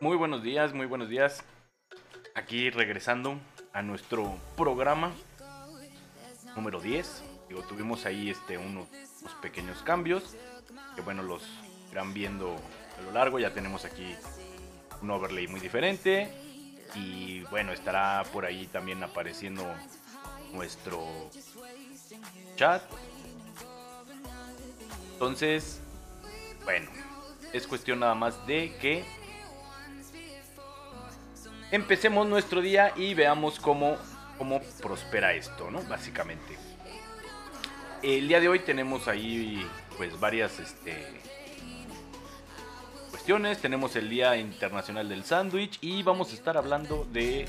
Muy buenos días, muy buenos días. Aquí regresando a nuestro programa número 10. Digo, tuvimos ahí este, unos, unos pequeños cambios que bueno, los irán viendo a lo largo. Ya tenemos aquí un overlay muy diferente. Y bueno, estará por ahí también apareciendo nuestro chat. Entonces, bueno, es cuestión nada más de que empecemos nuestro día y veamos cómo, cómo prospera esto, ¿no? Básicamente. El día de hoy tenemos ahí pues varias este, cuestiones. Tenemos el Día Internacional del Sándwich y vamos a estar hablando de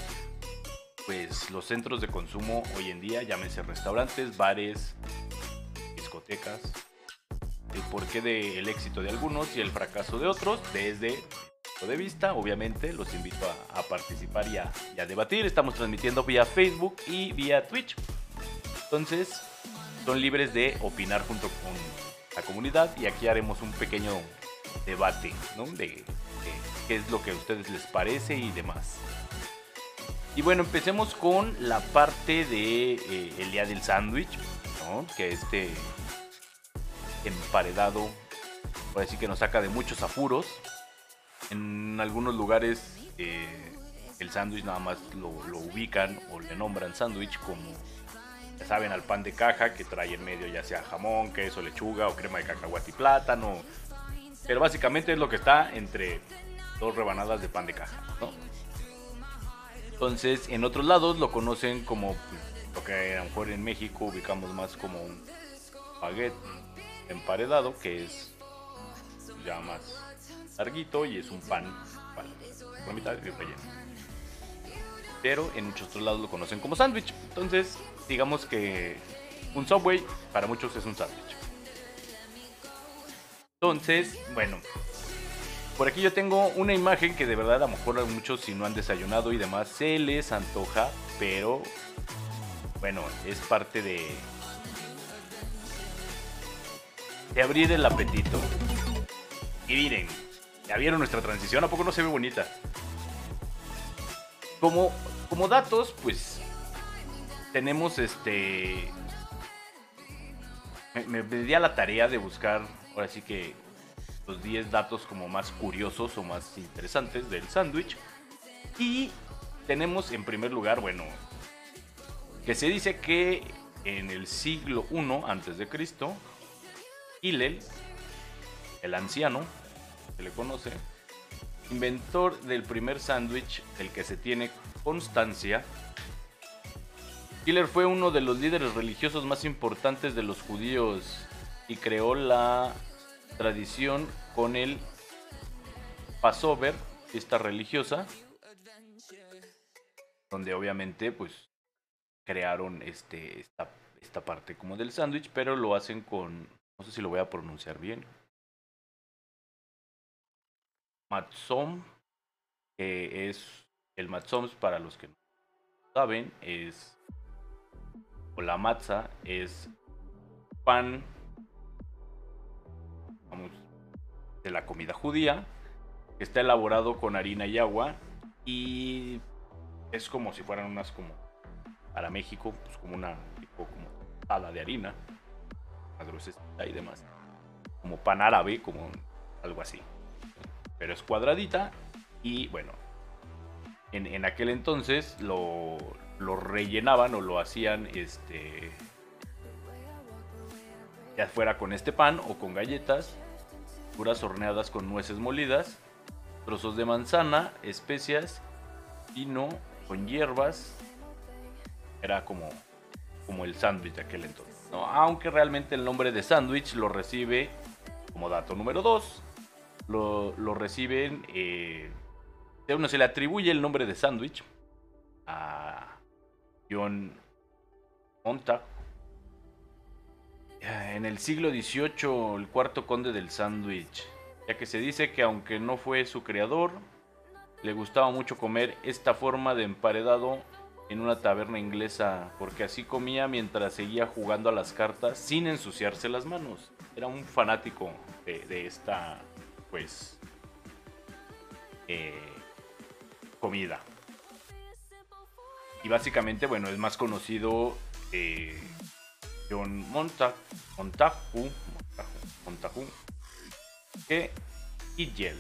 pues los centros de consumo hoy en día, llámese restaurantes, bares, discotecas, el porqué del éxito de algunos y el fracaso de otros desde de vista. Obviamente, los invito a, participar y a, debatir. Estamos transmitiendo vía Facebook y vía Twitch. Entonces, son libres de opinar junto con la comunidad y aquí haremos un pequeño debate, de qué es lo que a ustedes les parece y demás. Y bueno, empecemos con la parte de eh, el día del sándwich, ¿no? Que este emparedado, por decir que nos saca de muchos apuros. En algunos lugares eh, el sándwich nada más lo, ubican o le nombran sándwich como, ya saben, al pan de caja que trae en medio ya sea jamón, queso, lechuga o crema de cacahuate y plátano. Pero básicamente es lo que está entre dos rebanadas de pan de caja. Entonces, en otros lados lo conocen como pues, lo que a lo mejor en México ubicamos más como un baguette emparedado, que es ya más larguito y es un pan mitad relleno. Pero en muchos otros lados lo conocen como sándwich. Entonces, digamos que un Subway para muchos es un sándwich. Entonces, bueno, por aquí yo tengo una imagen que de verdad a lo mejor a muchos si no han desayunado y demás se les antoja, pero bueno, es parte de de abrir el apetito. Y miren, ya vieron nuestra transición, ¿a poco no se ve bonita? Como, como datos, pues tenemos este... Me, me a la tarea de buscar, ahora sí que los 10 datos como más curiosos o más interesantes del sándwich. Y tenemos en primer lugar, bueno, que se dice que en el siglo I antes de Cristo, Hillel, el anciano, le conoce, inventor del primer sándwich del que se tiene constancia. Hiller fue uno de los líderes religiosos más importantes de los judíos y creó la tradición con el Passover, esta religiosa, donde obviamente pues crearon este, esta, esta parte como del sándwich, pero lo hacen con, no sé si lo voy a pronunciar bien, matzom, que es el matzom para los que no saben, es o la matza es pan de la comida judía, que está elaborado con harina y agua y es como si fueran unas como para México, pues como una tipo como tada de harina, más y demás, como pan árabe, como algo así pero es cuadradita y bueno, en, en aquel entonces lo, lo, rellenaban o lo hacían este ya fuera con este pan o con galletas, puras horneadas con nueces molidas, trozos de manzana, especias, vino con hierbas. Era como, como el sándwich de aquel entonces. Aunque realmente el nombre de sándwich lo recibe como dato número 2 lo, reciben. Eh, uno se le atribuye el nombre de sándwich a John Montag. En el siglo XVIII, el cuarto conde del sándwich, ya que se dice que aunque no fue su creador, le gustaba mucho comer esta forma de emparedado en una taberna inglesa, porque así comía mientras seguía jugando a las cartas sin ensuciarse las manos. Era un fanático de esta pues eh, comida. Y básicamente, bueno, es más conocido eh, John Monta Montagu, Montagu, que Igel.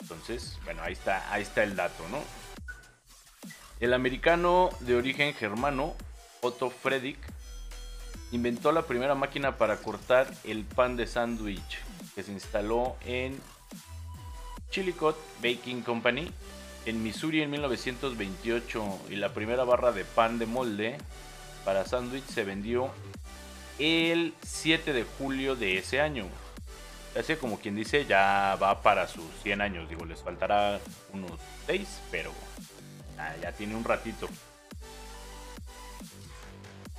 Entonces, bueno, ahí está, ahí está el dato, ¿no? El americano de origen germano, Otto Fredrik, inventó la primera máquina para cortar el pan de sándwich que se instaló en Chillicothe Baking Company en Missouri en 1928 y la primera barra de pan de molde para sándwich se vendió el 7 de julio de ese año. Así como quien dice, ya va para sus 100 años. Digo, les faltará unos 6, pero ya tiene un ratito.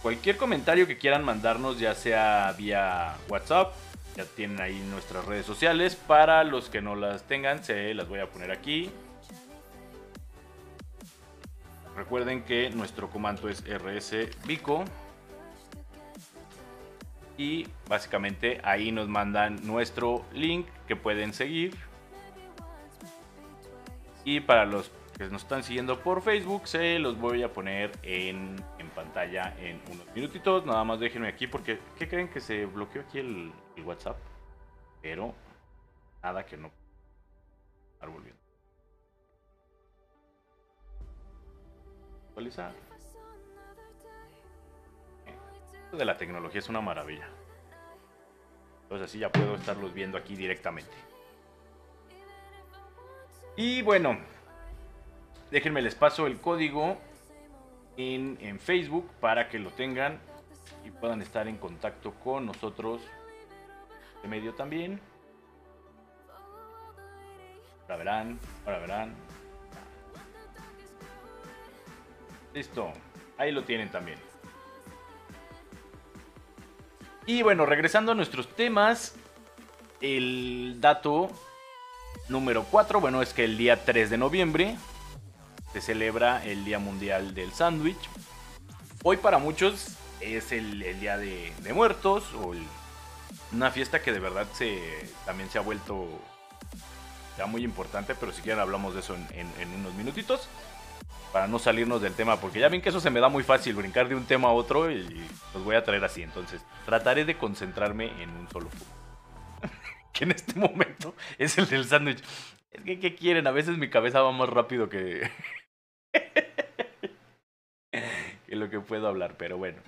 Cualquier comentario que quieran mandarnos, ya sea vía WhatsApp, ya tienen ahí nuestras redes sociales. Para los que no las tengan, se las voy a poner aquí. Recuerden que nuestro comando es RS Vico. Y básicamente ahí nos mandan nuestro link que pueden seguir. Y para los que nos están siguiendo por Facebook, se los voy a poner en, pantalla en unos minutitos. Nada más déjenme aquí porque ¿qué creen que se bloqueó aquí el, el WhatsApp? Pero nada que no estar volviendo. Actualizar. Esto de la tecnología es una maravilla. Entonces así ya puedo estarlos viendo aquí directamente. Y bueno, déjenme les paso el código en, en, Facebook para que lo tengan y puedan estar en contacto con nosotros de medio también. Ahora verán, ahora verán. Listo, ahí lo tienen también. Y bueno, regresando a nuestros temas, el dato número 4, bueno, es que el día 3 de noviembre se celebra el Día Mundial del Sándwich. Hoy para muchos es el, Día de, Muertos o una fiesta que de verdad se, también se ha vuelto ya muy importante, pero si quieren hablamos de eso en unos minutitos para no salirnos del tema, porque ya ven que eso se me da muy fácil, brincar de un tema a otro y los voy a traer así. Entonces, trataré de concentrarme en un solo punto. que en este momento es el del sándwich. Es que, ¿qué quieren? A veces mi cabeza va más rápido que... que lo que puedo hablar, pero bueno.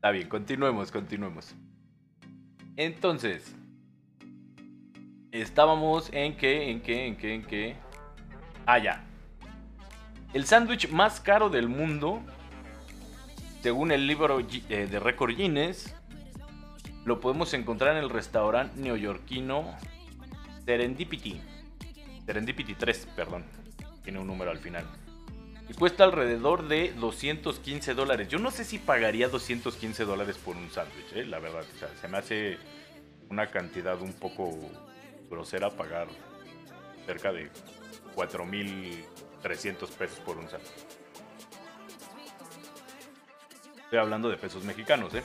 Está bien, continuemos, continuemos. Entonces, estábamos en que, en que, en que, en que... Ah, ya. El sándwich más caro del mundo, según el libro eh, de récord Guinness, lo podemos encontrar en el restaurante neoyorquino Serendipity. Serendipity 3, perdón. Tiene un número al final. Y cuesta alrededor de 215 dólares. Yo no sé si pagaría 215 dólares por un sándwich, eh, la verdad. Se me hace una cantidad un poco grosera pagar cerca de 4.300 pesos por un sándwich. Estoy hablando de pesos mexicanos, ¿eh?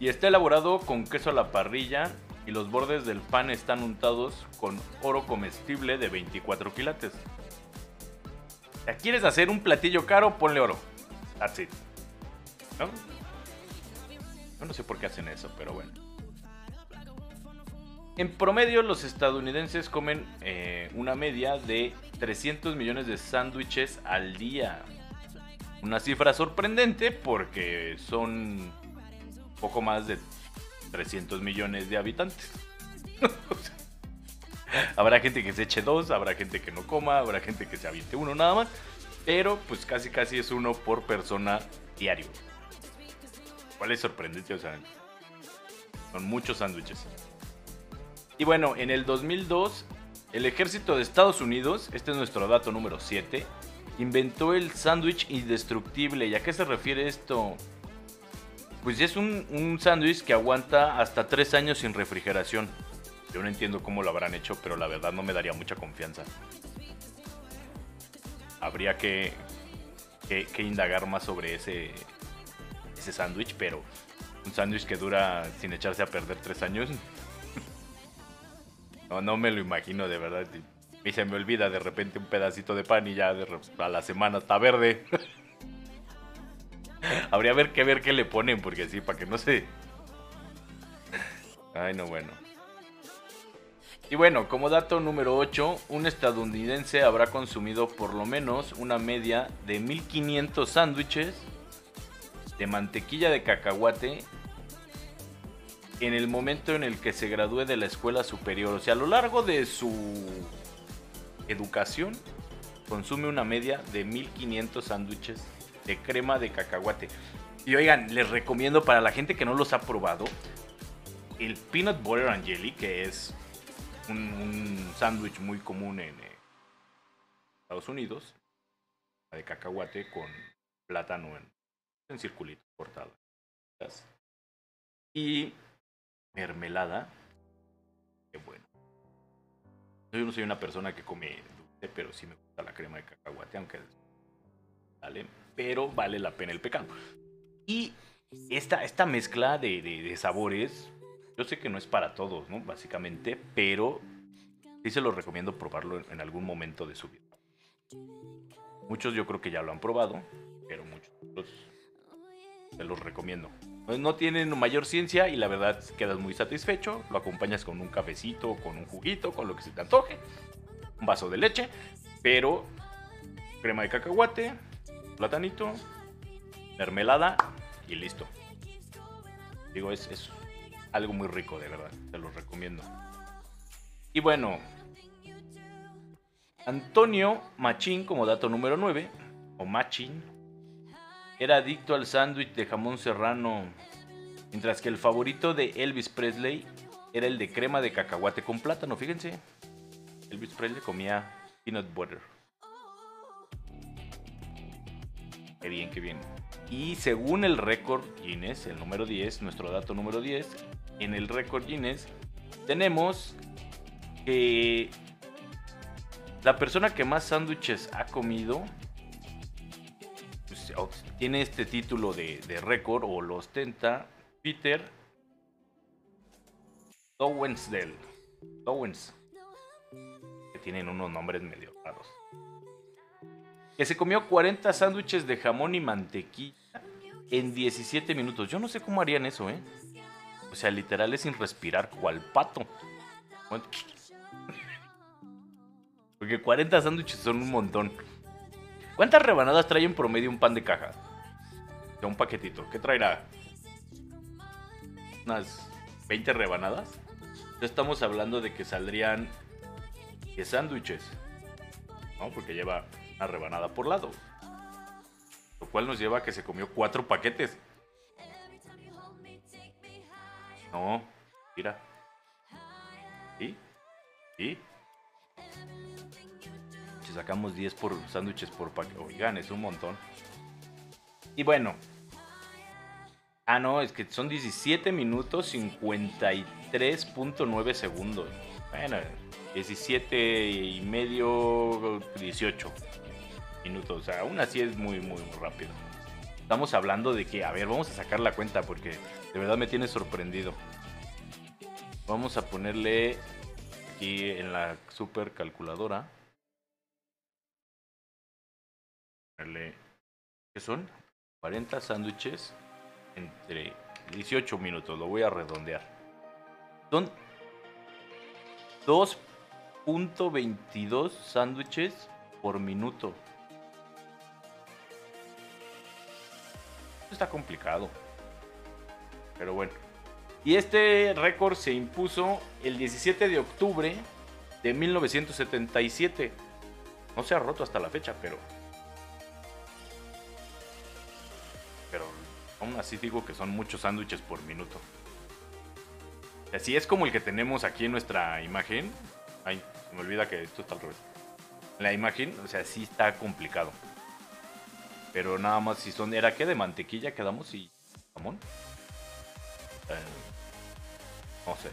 Y está elaborado con queso a la parrilla y los bordes del pan están untados con oro comestible de 24 quilates. Si quieres hacer un platillo caro, ponle oro. That's. ¿No? No sé por qué hacen eso, pero bueno. En promedio, los estadounidenses comen eh, una media de 300 millones de sándwiches al día. Una cifra sorprendente porque son poco más de 300 millones de habitantes. habrá gente que se eche dos, habrá gente que no coma, habrá gente que se aviente uno nada más. Pero pues casi casi es uno por persona diario. ¿Cuál es sorprendente? O sea, son muchos sándwiches. Y bueno, en el 2002, el ejército de Estados Unidos, este es nuestro dato número 7, inventó el sándwich indestructible. ¿Y a qué se refiere esto? Pues es un, un sándwich que aguanta hasta 3 años sin refrigeración. Yo no entiendo cómo lo habrán hecho, pero la verdad no me daría mucha confianza. Habría que, que, indagar más sobre ese, ese sándwich, pero un sándwich que dura sin echarse a perder 3 años No, no me lo imagino de verdad. Y se me olvida de repente un pedacito de pan y ya de a la semana está verde. Habría que ver qué le ponen, porque sí, para que no se. Ay, no, bueno. Y bueno, como dato número 8, un estadounidense habrá consumido por lo menos una media de 1500 sándwiches de mantequilla de cacahuate en el momento en el que se gradúe de la escuela superior. O sea, a lo largo de su educación, consume una media de 1500 sándwiches de crema de cacahuate. Y oigan, les recomiendo para la gente que no los ha probado, el peanut butter and jelly, que es un, sándwich muy común en eh, Estados Unidos, de cacahuate con plátano en, en circulito cortado. Y mermelada. Qué bueno. Yo no soy una persona que come dulce, pero sí me gusta la crema de cacahuate, aunque ¿vale? Pero vale la pena el pecado. Y esta, esta mezcla de, sabores, yo sé que no es para todos, ¿no? Básicamente, pero sí se los recomiendo probarlo en, algún momento de su vida. Muchos yo creo que ya lo han probado, pero muchos se los recomiendo. No tienen mayor ciencia y la verdad quedas muy satisfecho. Lo acompañas con un cafecito, con un juguito, con lo que se te antoje. Un vaso de leche, pero crema de cacahuate, platanito, mermelada y listo. Digo, es, es algo muy rico, de verdad. Te lo recomiendo. Y bueno, Antonio Machín, como dato número 9, o Machín, era adicto al sándwich de jamón serrano, mientras que el favorito de Elvis Presley era el de crema de cacahuate con plátano. Fíjense, Elvis Presley comía peanut butter. Qué bien, qué bien. Y según el récord Guinness, el número 10, nuestro dato número 10, en el récord Guinness tenemos que la persona que más sándwiches ha comido tiene este título de, récord o lo ostenta Peter Dowensdale. Dowens. Que tienen unos nombres medio raros. Que se comió 40 sándwiches de jamón y mantequilla en 17 minutos. Yo no sé cómo harían eso, ¿eh? O sea, literal es sin respirar, cual pato. Porque 40 sándwiches son un montón. ¿Cuántas rebanadas trae en promedio un pan de caja? De un paquetito. ¿Qué traerá? Unas 20 rebanadas. Ya estamos hablando de que saldrían 10 sándwiches. ¿No? Porque lleva una rebanada por lado. Lo cual nos lleva a que se comió 4 paquetes. No, mira. ¿Y? ¿Y? sacamos 10 por sándwiches por paquete. Oigan, es un montón. Y bueno. Ah, no, es que son 17 minutos 53.9 segundos. Bueno, 17 y medio, 18 minutos. O sea, aún así es muy, muy rápido. Estamos hablando de que, a ver, vamos a sacar la cuenta porque de verdad me tiene sorprendido. Vamos a ponerle aquí en la super calculadora. ¿Qué son? 40 sándwiches entre 18 minutos. Lo voy a redondear. Son 2.22 sándwiches por minuto. Complicado. Pero bueno. Y este récord se impuso el 17 de octubre de 1977. No se ha roto hasta la fecha, pero Aún así digo que son muchos sándwiches por minuto. Así es como el que tenemos aquí en nuestra imagen. Ay, me olvida que esto está al revés. La imagen, o sea, sí está complicado. Pero nada más si son. ¿Era qué? De mantequilla quedamos y jamón. Eh, no sé.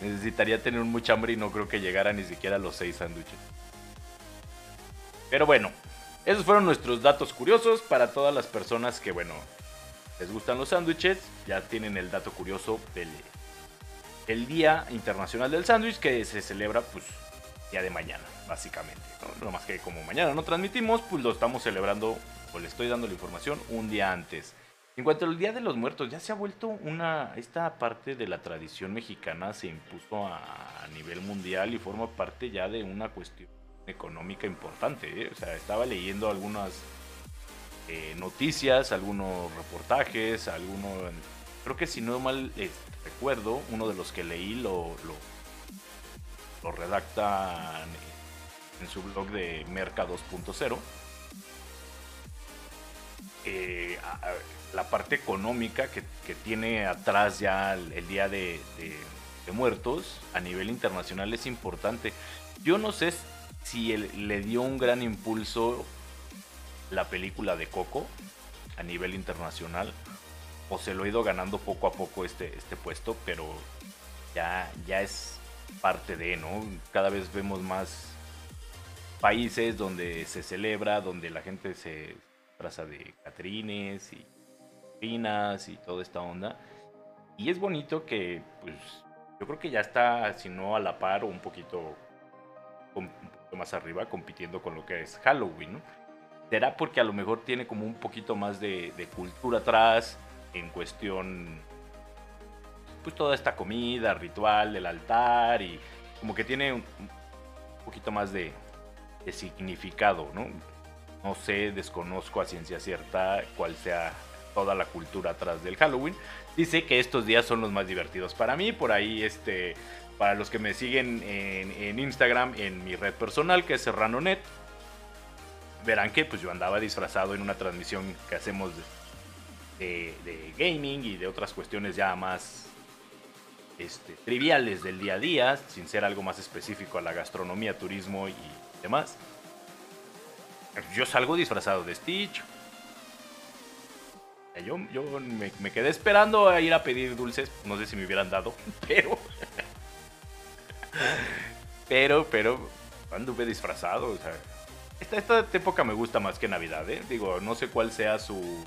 Necesitaría tener mucha hambre y no creo que llegara ni siquiera a los seis sándwiches. Pero bueno, esos fueron nuestros datos curiosos para todas las personas que, bueno, les gustan los sándwiches. Ya tienen el dato curioso del el Día Internacional del Sándwich que se celebra pues día de mañana, básicamente. ¿no? más que como mañana no transmitimos, pues lo estamos celebrando, o le estoy dando la información un día antes. En cuanto al Día de los Muertos, ya se ha vuelto una. Esta parte de la tradición mexicana se impuso a, nivel mundial y forma parte ya de una cuestión económica importante. ¿eh? O sea, estaba leyendo algunas eh, noticias, algunos reportajes, algunos. Creo que si no mal eh, recuerdo, uno de los que leí lo, lo, lo redacta en su blog de Merca 2.0. Eh, la parte económica que, tiene atrás ya el, Día de, Muertos a nivel internacional es importante. Yo no sé si le dio un gran impulso la película de Coco a nivel internacional o se lo ha ido ganando poco a poco este, este puesto, pero ya, ya es parte de, ¿no? Cada vez vemos más países donde se celebra, donde la gente se traza de catrines y pinas y toda esta onda. Y es bonito que, pues, yo creo que ya está, si no a la par o un poquito, un poquito más arriba, compitiendo con lo que es Halloween, ¿no? Será porque a lo mejor tiene como un poquito más de, de cultura atrás en cuestión, pues toda esta comida, ritual del altar y como que tiene un poquito más de, significado, ¿no? No sé, desconozco a ciencia cierta cuál sea toda la cultura atrás del Halloween. Dice que estos días son los más divertidos para mí. Por ahí, este, para los que me siguen en, Instagram, en mi red personal, que es SerranoNet, verán que pues yo andaba disfrazado en una transmisión que hacemos de gaming y de otras cuestiones ya más este, triviales del día a día, sin ser algo más específico a la gastronomía, turismo y demás. Yo salgo disfrazado de Stitch. Yo, yo me, quedé esperando a ir a pedir dulces. No sé si me hubieran dado, pero. pero, pero. Anduve disfrazado. Esta, esta época me gusta más que Navidad, ¿eh? Digo, no sé cuál sea su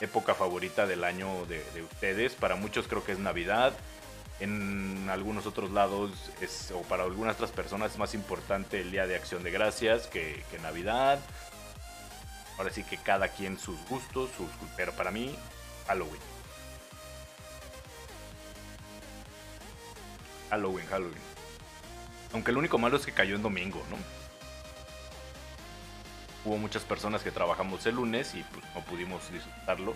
época favorita del año de ustedes. Para muchos creo que es Navidad. En algunos otros lados, es, o para algunas otras personas, es más importante el Día de Acción de Gracias que, Navidad. Ahora sí que cada quien sus gustos, sus, pero para mí, Halloween. Halloween, Halloween. Aunque lo único malo es que cayó en domingo, ¿no? Hubo muchas personas que trabajamos el lunes y pues no pudimos disfrutarlo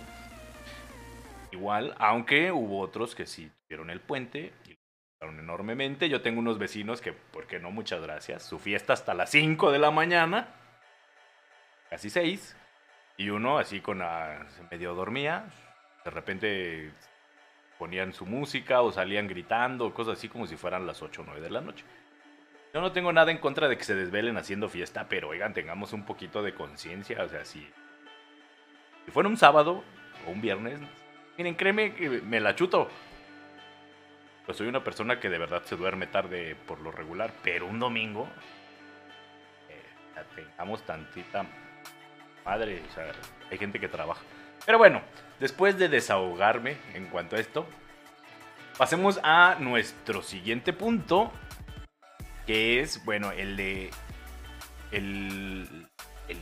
igual, aunque hubo otros que sí tuvieron el puente y enormemente. Yo tengo unos vecinos que, ¿por qué no? Muchas gracias. Su fiesta hasta las 5 de la mañana, casi 6, y uno así con la, medio dormía, de repente ponían su música o salían gritando, cosas así como si fueran las 8 o 9 de la noche. Yo no tengo nada en contra de que se desvelen haciendo fiesta, pero oigan, tengamos un poquito de conciencia, o sea, si, si fuera un sábado o un viernes, Miren, créeme que me la chuto. Pues soy una persona que de verdad se duerme tarde por lo regular, pero un domingo eh, tengamos tantita madre, o sea, hay gente que trabaja. Pero bueno, después de desahogarme en cuanto a esto, pasemos a nuestro siguiente punto, que es, bueno, el de el, el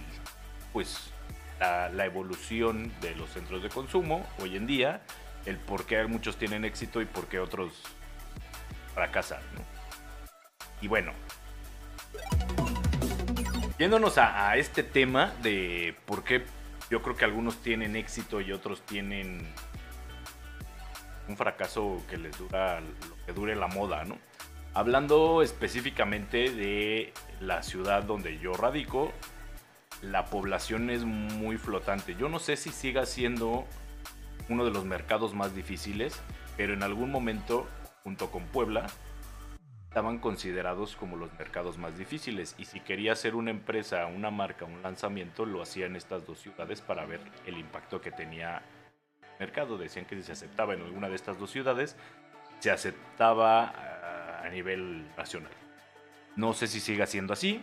pues la, evolución de los centros de consumo hoy en día, el por qué muchos tienen éxito y por qué otros fracasan. Y bueno, yéndonos a, este tema de por qué yo creo que algunos tienen éxito y otros tienen un fracaso que les dura lo que dure la moda, ¿no? Hablando específicamente de la ciudad donde yo radico, la población es muy flotante. Yo no sé si siga siendo uno de los mercados más difíciles, pero en algún momento, junto con Puebla, estaban considerados como los mercados más difíciles. Y si quería hacer una empresa, una marca, un lanzamiento, lo hacía en estas dos ciudades para ver el impacto que tenía el mercado. Decían que si se aceptaba en alguna de estas dos ciudades, se aceptaba ah, a nivel nacional. No sé si siga siendo así,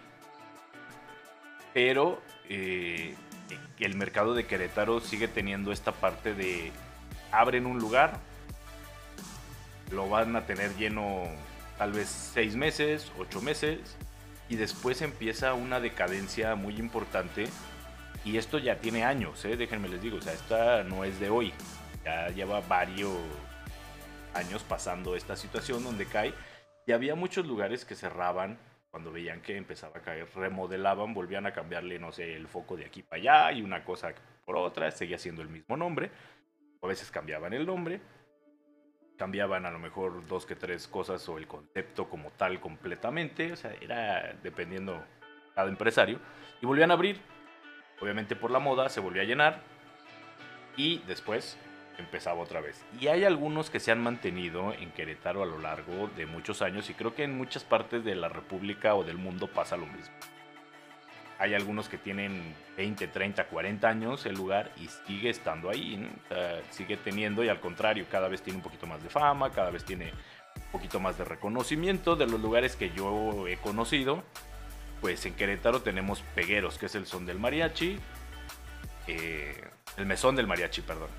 pero eh, el mercado de Querétaro sigue teniendo esta parte de abren un lugar, lo van a tener lleno tal vez seis meses, ocho meses, y después empieza una decadencia muy importante. Y esto ya tiene años, ¿eh? déjenme les digo, o sea, esta no es de hoy, ya lleva varios años pasando esta situación donde cae. Y había muchos lugares que cerraban cuando veían que empezaba a caer, remodelaban, volvían a cambiarle, no sé, el foco de aquí para allá y una cosa por otra, seguía siendo el mismo nombre. A veces cambiaban el nombre, cambiaban a lo mejor dos que tres cosas o el concepto como tal completamente, o sea, era dependiendo cada empresario, y volvían a abrir, obviamente por la moda, se volvía a llenar, y después empezaba otra vez. Y hay algunos que se han mantenido en Querétaro a lo largo de muchos años y creo que en muchas partes de la República o del mundo pasa lo mismo. Hay algunos que tienen 20, 30, 40 años el lugar y sigue estando ahí, sigue teniendo y al contrario, cada vez tiene un poquito más de fama, cada vez tiene un poquito más de reconocimiento de los lugares que yo he conocido. Pues en Querétaro tenemos Pegueros, que es el son del mariachi, eh, el mesón del mariachi, perdón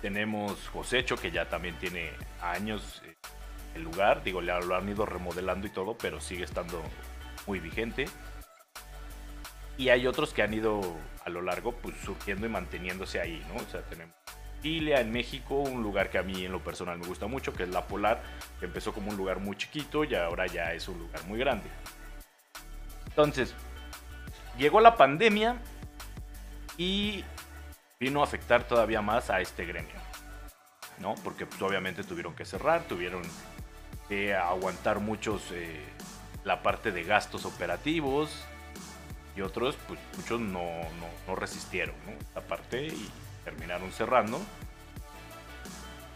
tenemos Josecho, que ya también tiene años eh, el lugar. Digo, lo han ido remodelando y todo, pero sigue estando muy vigente. Y hay otros que han ido a lo largo pues, surgiendo y manteniéndose ahí, ¿no? O sea, tenemos Ilia en México, un lugar que a mí en lo personal me gusta mucho, que es La Polar, que empezó como un lugar muy chiquito y ahora ya es un lugar muy grande. Entonces, llegó la pandemia y vino a afectar todavía más a este gremio, ¿no? Porque pues, obviamente tuvieron que cerrar, tuvieron que aguantar muchos eh, la parte de gastos operativos y otros, pues muchos no, no, resistieron, ¿no? Esta parte y terminaron cerrando.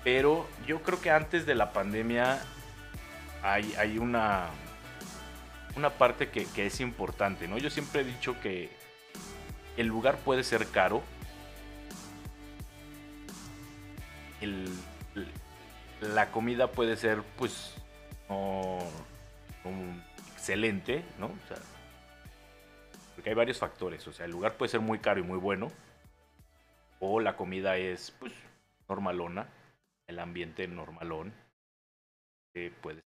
Pero yo creo que antes de la pandemia hay, hay una, una parte que, que es importante, ¿no? Yo siempre he dicho que el lugar puede ser caro, la comida puede ser, pues, excelente, ¿no? porque hay varios factores. O sea, el lugar puede ser muy caro y muy bueno. O la comida es, pues, normalona. El ambiente normalón. Puedes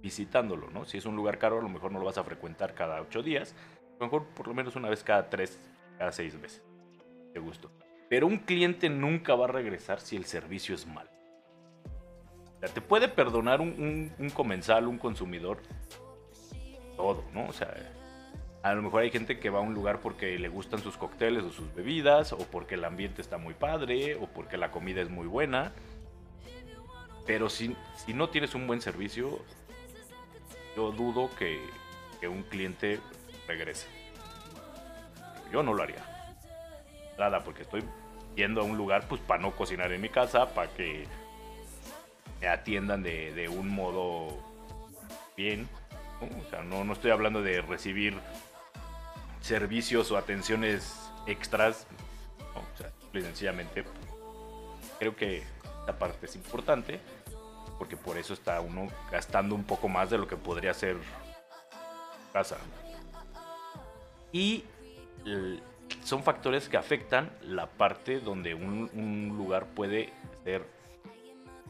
visitándolo, ¿no? Si es un lugar caro, a lo mejor no lo vas a frecuentar cada ocho días. A lo mejor por lo menos una vez cada tres, cada seis meses. De gusto. Pero un cliente nunca va a regresar si el servicio es malo. O sea, te puede perdonar un, comensal, un consumidor, todo, ¿no? O sea, a lo mejor hay gente que va a un lugar porque le gustan sus cócteles o sus bebidas, o porque el ambiente está muy padre, o porque la comida es muy buena. Pero si, no tienes un buen servicio, yo dudo que, que un cliente regrese. Yo no lo haría. Nada, porque estoy yendo a un lugar pues para no cocinar en mi casa, para que me atiendan de, un modo bien. ¿no? No, no estoy hablando de recibir servicios o atenciones extras. O sea, sencillamente creo que esta parte es importante porque por eso está uno gastando un poco más de lo que podría ser casa. Y son factores que afectan la parte donde un, lugar puede ser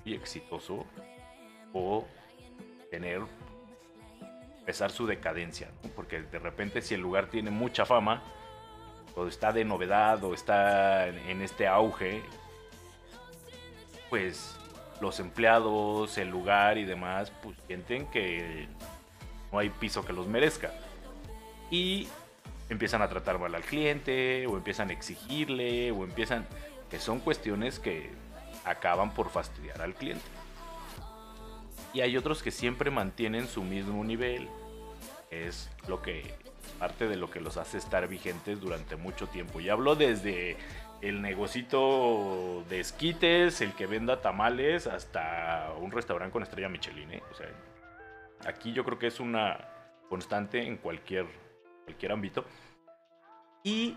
muy exitoso o tener empezar su decadencia, porque de repente si el lugar tiene mucha fama o está de novedad o está en este auge, pues los empleados, el lugar y demás, pues sienten que no hay piso que los merezca. Y empiezan a tratar mal al cliente o empiezan a exigirle o empiezan que son cuestiones que acaban por fastidiar al cliente. Y hay otros que siempre mantienen su mismo nivel. Es lo que parte de lo que los hace estar vigentes durante mucho tiempo. Y hablo desde el negocito de esquites, el que venda tamales, hasta un restaurante con estrella Michelin. ¿eh? O sea, aquí yo creo que es una constante en cualquier cualquier ámbito. Y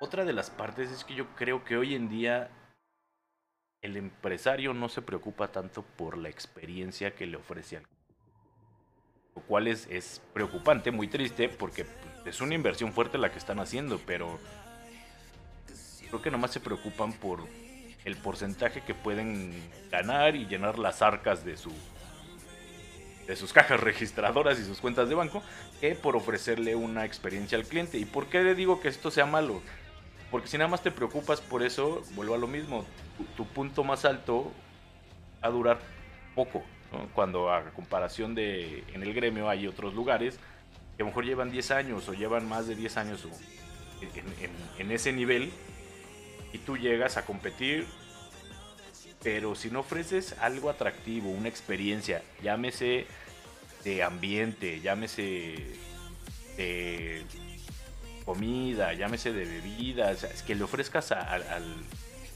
otra de las partes es que yo creo que hoy en día el empresario no se preocupa tanto por la experiencia que le ofrece al lo cual es, es preocupante, muy triste, porque es una inversión fuerte la que están haciendo, pero creo que nomás se preocupan por el porcentaje que pueden ganar y llenar las arcas de su de sus cajas registradoras y sus cuentas de banco que por ofrecerle una experiencia al cliente. ¿Y por qué le digo que esto sea malo? Porque si nada más te preocupas por eso, vuelvo a lo mismo. Tu, punto más alto va a durar poco. Cuando a comparación de en el gremio hay otros lugares que a lo mejor llevan 10 años o llevan más de 10 años en, ese nivel y tú llegas a competir, pero si no ofreces algo atractivo, una experiencia, llámese de ambiente, llámese de comida, llámese de bebidas, es que le ofrezcas al,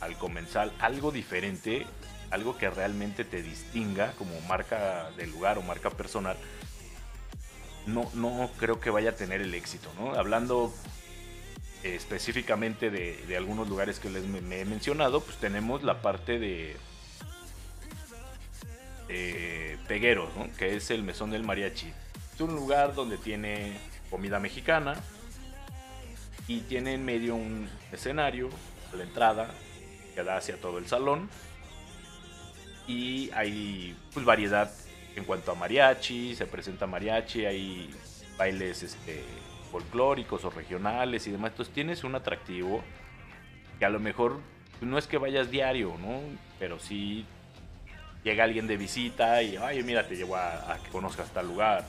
al comensal algo diferente, algo que realmente te distinga como marca del lugar o marca personal, no, no creo que vaya a tener el éxito, ¿no? Hablando específicamente de, algunos lugares que les me, he mencionado, pues tenemos la parte de, Pegueros, que es el Mesón del Mariachi. Es un lugar donde tiene comida mexicana y tiene en medio un escenario la entrada que da hacia todo el salón y hay pues, variedad en cuanto a mariachi, se presenta mariachi, hay bailes este, folclóricos o regionales y demás. Entonces tienes un atractivo que a lo mejor no es que vayas diario, ¿no? Pero sí llega alguien de visita y, ay, mira, te llevo a, que conozcas tal lugar.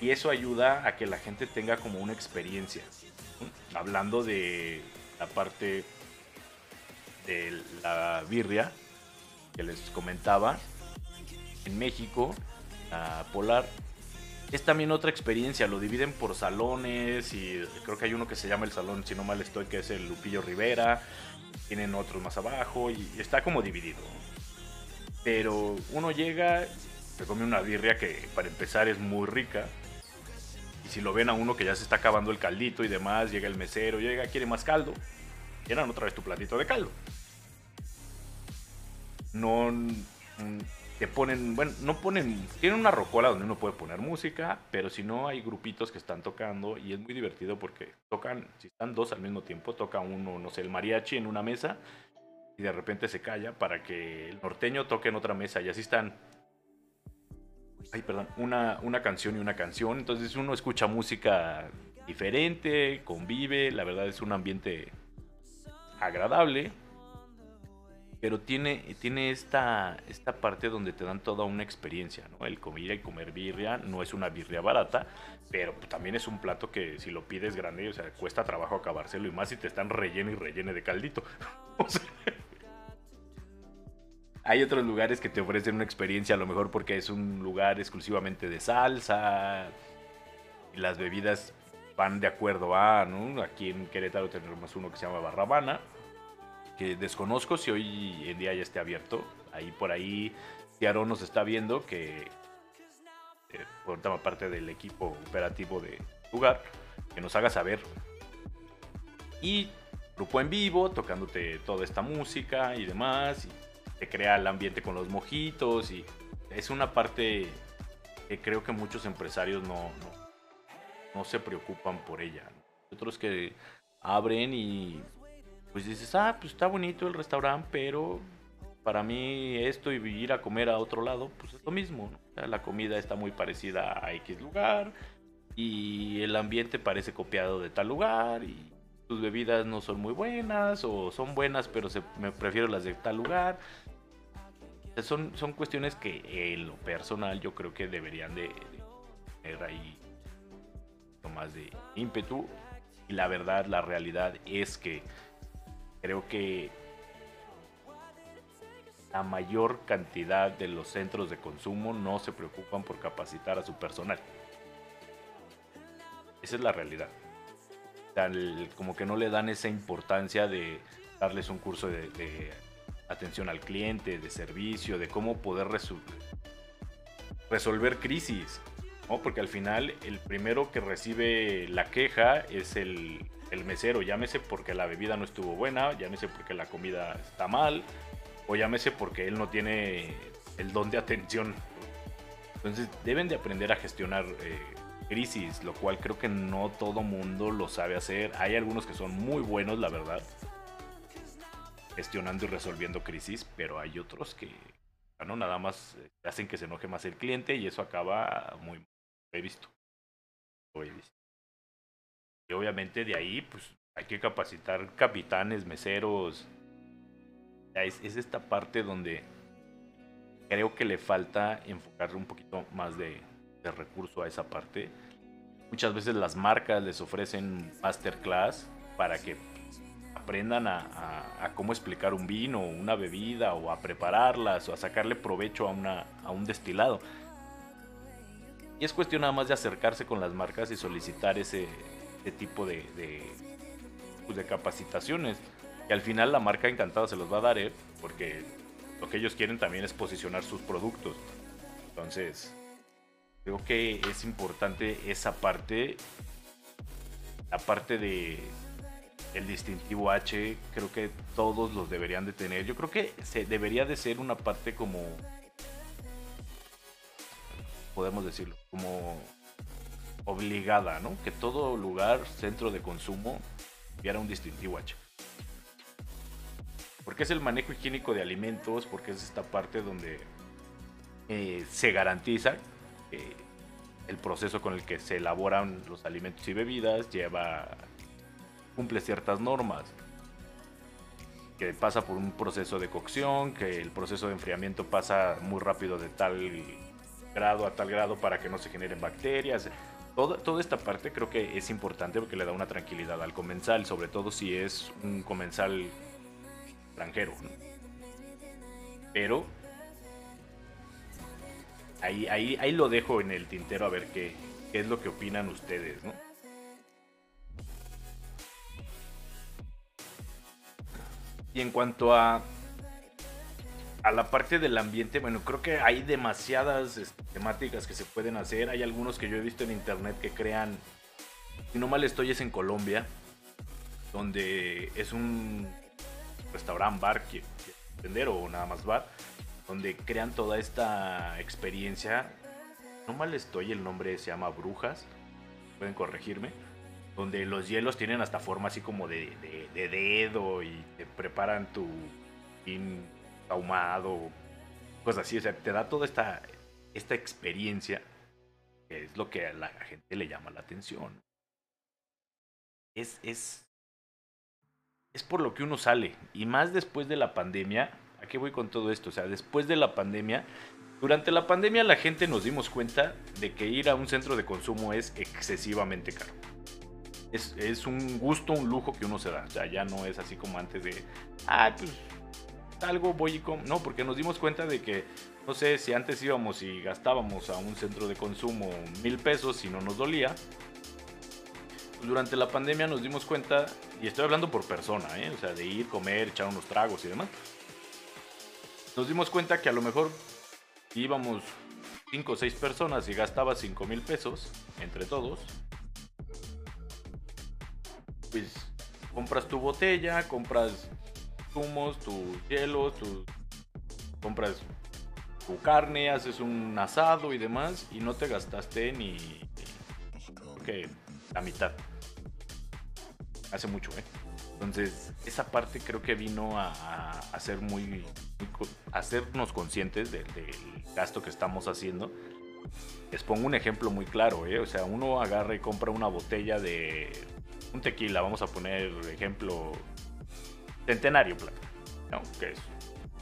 Y eso ayuda a que la gente tenga como una experiencia. Hablando de la parte de la birria que les comentaba, en México, la Polar, es también otra experiencia. Lo dividen por salones y creo que hay uno que se llama el salón, si no mal estoy, que es el Lupillo Rivera. Tienen otros más abajo y está como dividido. Pero uno llega, se come una birria que para empezar es muy rica. Y si lo ven a uno que ya se está acabando el caldito y demás, llega el mesero, llega, quiere más caldo. Llenan otra vez tu platito de caldo. No ponen, bueno, no ponen, tienen una rocola donde uno puede poner música, pero si no hay grupitos que están tocando y es muy divertido porque tocan, si están dos al mismo tiempo, toca uno, no sé, el mariachi en una mesa y de repente se calla para que el norteño toque en otra mesa y así están, ay, perdón, una, una canción y una canción, entonces uno escucha música diferente, convive, la verdad es un ambiente agradable pero tiene, tiene esta, esta parte donde te dan toda una experiencia, ¿no? El comer y comer birria no es una birria barata, pero también es un plato que si lo pides grande, o sea, cuesta trabajo acabárselo y más si te están relleno y rellene de caldito. hay otros lugares que te ofrecen una experiencia, a lo mejor porque es un lugar exclusivamente de salsa, y las bebidas van de acuerdo a, ¿no? Aquí en Querétaro tenemos uno que se llama Barrabana, desconozco si hoy en día ya esté abierto. Ahí por ahí nos está viendo que eh, forma parte del equipo operativo de lugar, que nos haga saber. Y grupo en vivo, tocándote toda esta música y demás. Y te crea el ambiente con los mojitos. Y es una parte que creo que muchos empresarios no, no, no se preocupan por ella. Otros que abren y pues dices, ah, pues está bonito el restaurante, pero para mí esto y ir a comer a otro lado, pues es lo mismo. la comida está muy parecida a X lugar y el ambiente parece copiado de tal lugar y tus bebidas no son muy buenas o son buenas, pero me prefiero las de tal lugar. son, son cuestiones que en lo personal yo creo que deberían de, de tener ahí más de ímpetu. Y la verdad, la realidad es que creo que la mayor cantidad de los centros de consumo no se preocupan por capacitar a su personal. Esa es la realidad. como que no le dan esa importancia de darles un curso de, atención al cliente, de servicio, de cómo poder resolver crisis. Porque al final el primero que recibe la queja es el, mesero, llámese porque la bebida no estuvo buena, llámese porque la comida está mal, o llámese porque él no tiene el don de atención. Entonces deben de aprender a gestionar eh, crisis, lo cual creo que no todo mundo lo sabe hacer. Hay algunos que son muy buenos, la verdad. gestionando y resolviendo crisis, pero hay otros que no nada más hacen que se enoje más el cliente y eso acaba muy he visto. Y obviamente de ahí pues hay que capacitar capitanes, meseros. Es, es esta parte donde creo que le falta enfocarle un poquito más de, recurso a esa parte. Muchas veces las marcas les ofrecen masterclass para que aprendan a, cómo explicar un vino, una bebida, o a prepararlas, o a sacarle provecho a, una, a un destilado. Y es cuestión nada más de acercarse con las marcas y solicitar ese, tipo de, pues, de, capacitaciones. Y al final la marca encantada se los va a dar, ¿eh? porque lo que ellos quieren también es posicionar sus productos. Entonces, creo que es importante esa parte, la parte de, el distintivo H, creo que todos los deberían de tener. Yo creo que se debería de ser una parte como podemos decirlo, como obligada, ¿no? Que todo lugar, centro de consumo, tuviera un distintivo H. Porque es el manejo higiénico de alimentos, porque es esta parte donde eh, se garantiza que el proceso con el que se elaboran los alimentos y bebidas lleva cumple ciertas normas. Que pasa por un proceso de cocción, que el proceso de enfriamiento pasa muy rápido de tal grado a tal grado para que no se generen bacterias. Toda, esta parte creo que es importante porque le da una tranquilidad al comensal, sobre todo si es un comensal extranjero. Pero ahí, ahí, ahí lo dejo en el tintero a ver qué, qué es lo que opinan ustedes, ¿no? Y en cuanto a, a la parte del ambiente, bueno, creo que hay demasiadas este, temáticas que se pueden hacer. Hay algunos que yo he visto en internet que crean, si no mal estoy, es en Colombia, donde es un restaurante, bar, que entender, o nada más bar, donde crean toda esta experiencia. No mal estoy, el nombre se llama Brujas, pueden corregirme donde los hielos tienen hasta forma así como de, dedo y te preparan tu ahumado, cosas así, o sea, te da toda esta, esta experiencia que es lo que a la gente le llama la atención. Es, es, es por lo que uno sale, y más después de la pandemia, ¿a qué voy con todo esto? O sea, después de la pandemia, durante la pandemia la gente nos dimos cuenta de que ir a un centro de consumo es excesivamente caro es, un gusto, un lujo que uno se da. O sea, ya no es así como antes de, ah, pues algo voy y com No, porque nos dimos cuenta de que, no sé, si antes íbamos y gastábamos a un centro de consumo mil pesos y no nos dolía. Durante la pandemia nos dimos cuenta, y estoy hablando por persona, ¿eh? o sea, de ir, comer, echar unos tragos y demás. Nos dimos cuenta que a lo mejor íbamos cinco o seis personas y gastaba cinco mil pesos entre todos pues compras tu botella, compras zumos, tu hielo, tu, compras tu carne, haces un asado y demás y no te gastaste ni, la mitad. Hace mucho, ¿eh? Entonces, esa parte creo que vino a, a, muy, hacernos conscientes del gasto que estamos haciendo. Les pongo un ejemplo muy claro, ¿eh? O sea, uno agarra y compra una botella de un tequila, vamos a poner ejemplo Centenario ¿no? que es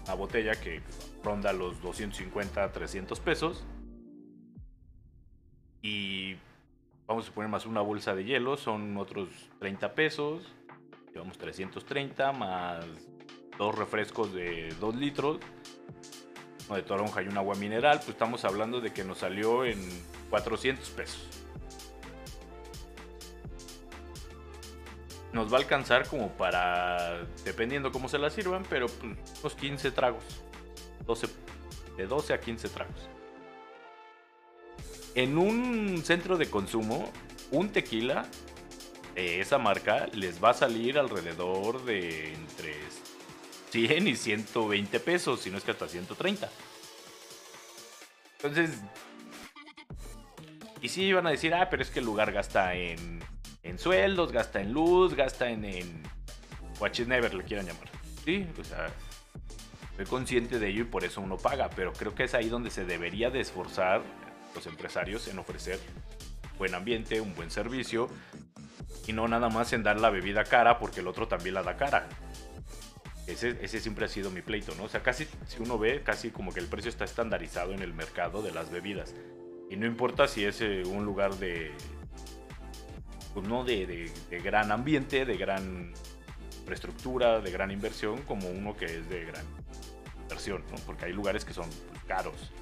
una botella que ronda los 250, 300 pesos. Y vamos a poner más una bolsa de hielo, son otros 30 pesos. Llevamos 330 más dos refrescos de 2 litros, uno de toronja y un agua mineral, pues estamos hablando de que nos salió en 400 pesos. Nos va a alcanzar como para, dependiendo cómo se la sirvan, pero pues, unos 15 tragos. 12, de 12 a 15 tragos. En un centro de consumo, un tequila de esa marca les va a salir alrededor de entre 100 y 120 pesos, si no es que hasta 130. Entonces, y si iban a decir, ah, pero es que el lugar gasta en en sueldos, gasta en luz, gasta en, en Watch Never, le quieran llamar. Sí, o sea, soy consciente de ello y por eso uno paga, pero creo que es ahí donde se debería de esforzar los empresarios en ofrecer buen ambiente, un buen servicio y no nada más en dar la bebida cara porque el otro también la da cara. Ese, ese, siempre ha sido mi pleito, ¿no? O sea, casi, si uno ve, casi como que el precio está estandarizado en el mercado de las bebidas. Y no importa si es eh, un lugar de, pues no de, gran ambiente, de gran infraestructura, de gran inversión, como uno que es de gran inversión, ¿no? Porque hay lugares que son pues, caros.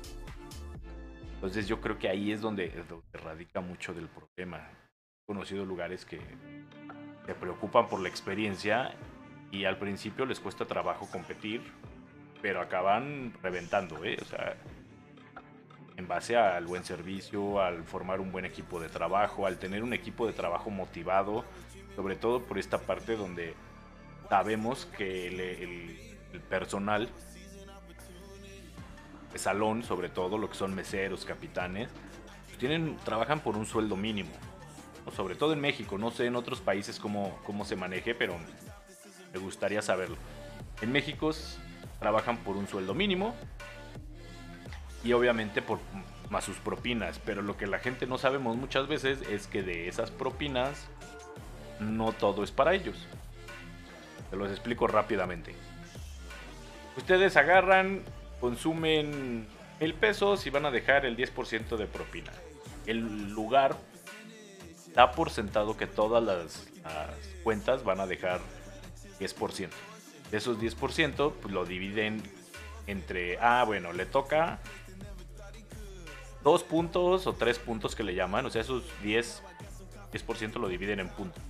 Entonces yo creo que ahí es donde, donde radica mucho del problema. He conocido lugares que se preocupan por la experiencia y al principio les cuesta trabajo competir, pero acaban reventando, ¿eh? O sea, en base al buen servicio, al formar un buen equipo de trabajo, al tener un equipo de trabajo motivado, sobre todo por esta parte donde sabemos que el, personal de salón, sobre todo lo que son meseros, capitanes, pues tienen, trabajan por un sueldo mínimo. sobre todo en México, no sé en otros países cómo, cómo se maneje, pero me gustaría saberlo. En México trabajan por un sueldo mínimo y obviamente por más sus propinas, pero lo que la gente no sabemos muchas veces es que de esas propinas no todo es para ellos. Se los explico rápidamente. Ustedes agarran, consumen mil pesos y van a dejar el 10% de propina. El lugar da por sentado que todas las, las cuentas van a dejar 10%. De esos 10%, pues lo dividen entre, ah, bueno, le toca dos puntos o tres puntos que le llaman, o sea, esos 10, 10% lo dividen en puntos.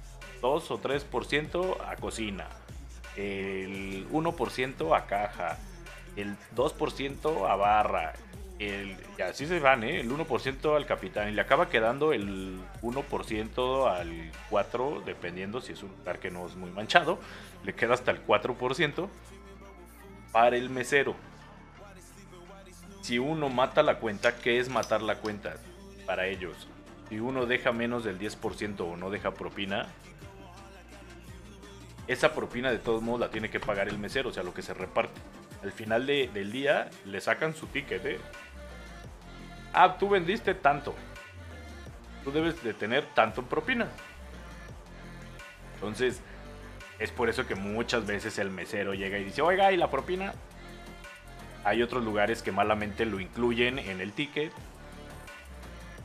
2 o 3% a cocina, el 1% a caja, el 2% a barra, el, y así se van, ¿eh? el 1% al capitán y le acaba quedando el 1% al 4%, dependiendo si es un lugar que no es muy manchado, le queda hasta el 4% para el mesero. Si uno mata la cuenta, ¿qué es matar la cuenta para ellos? Si uno deja menos del 10% o no deja propina, esa propina de todos modos la tiene que pagar el mesero, o sea, lo que se reparte. Al final del día le sacan su ticket, ¿eh? Ah, tú vendiste tanto. Tú debes de tener tanto en propina. Entonces, es por eso que muchas veces el mesero llega y dice, oiga, ¿y la propina? Hay otros lugares que malamente lo incluyen en el ticket.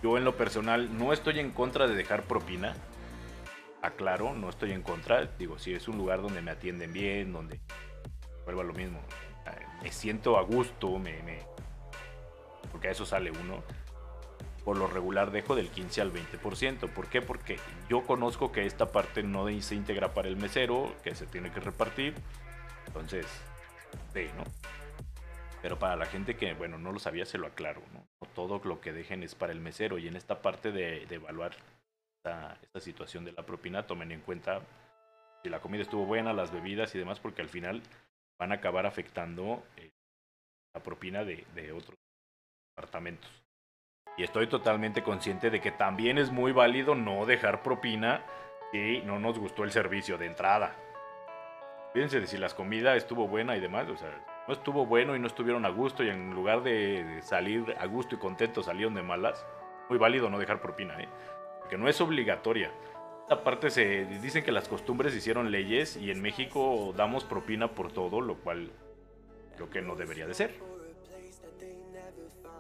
Yo en lo personal no estoy en contra de dejar propina. Aclaro, no estoy en contra. Digo, si es un lugar donde me atienden bien, donde vuelvo a lo mismo. Me siento a gusto, me, porque a eso sale uno por lo regular dejo del 15 al 20%. ¿Por qué? Porque yo conozco que esta parte no se integra para el mesero, que se tiene que repartir. Entonces, sí, ¿no? Pero para la gente que, bueno, no lo sabía, se lo aclaro, ¿no? Todo lo que dejen es para el mesero. Y en esta parte de, evaluar esta, situación de la propina, tomen en cuenta si la comida estuvo buena, las bebidas y demás, porque al final van a acabar afectando eh, la propina de, de otros departamentos. Y estoy totalmente consciente de que también es muy válido no dejar propina si no nos gustó el servicio de entrada. Fíjense de si la comida estuvo buena y demás, o sea, no estuvo bueno y no estuvieron a gusto y en lugar de salir a gusto y contento salieron de malas, muy válido no dejar propina, ¿eh? Porque no es obligatoria. Esta parte se dicen que las costumbres hicieron leyes y en México damos propina por todo, lo cual creo que no debería de ser.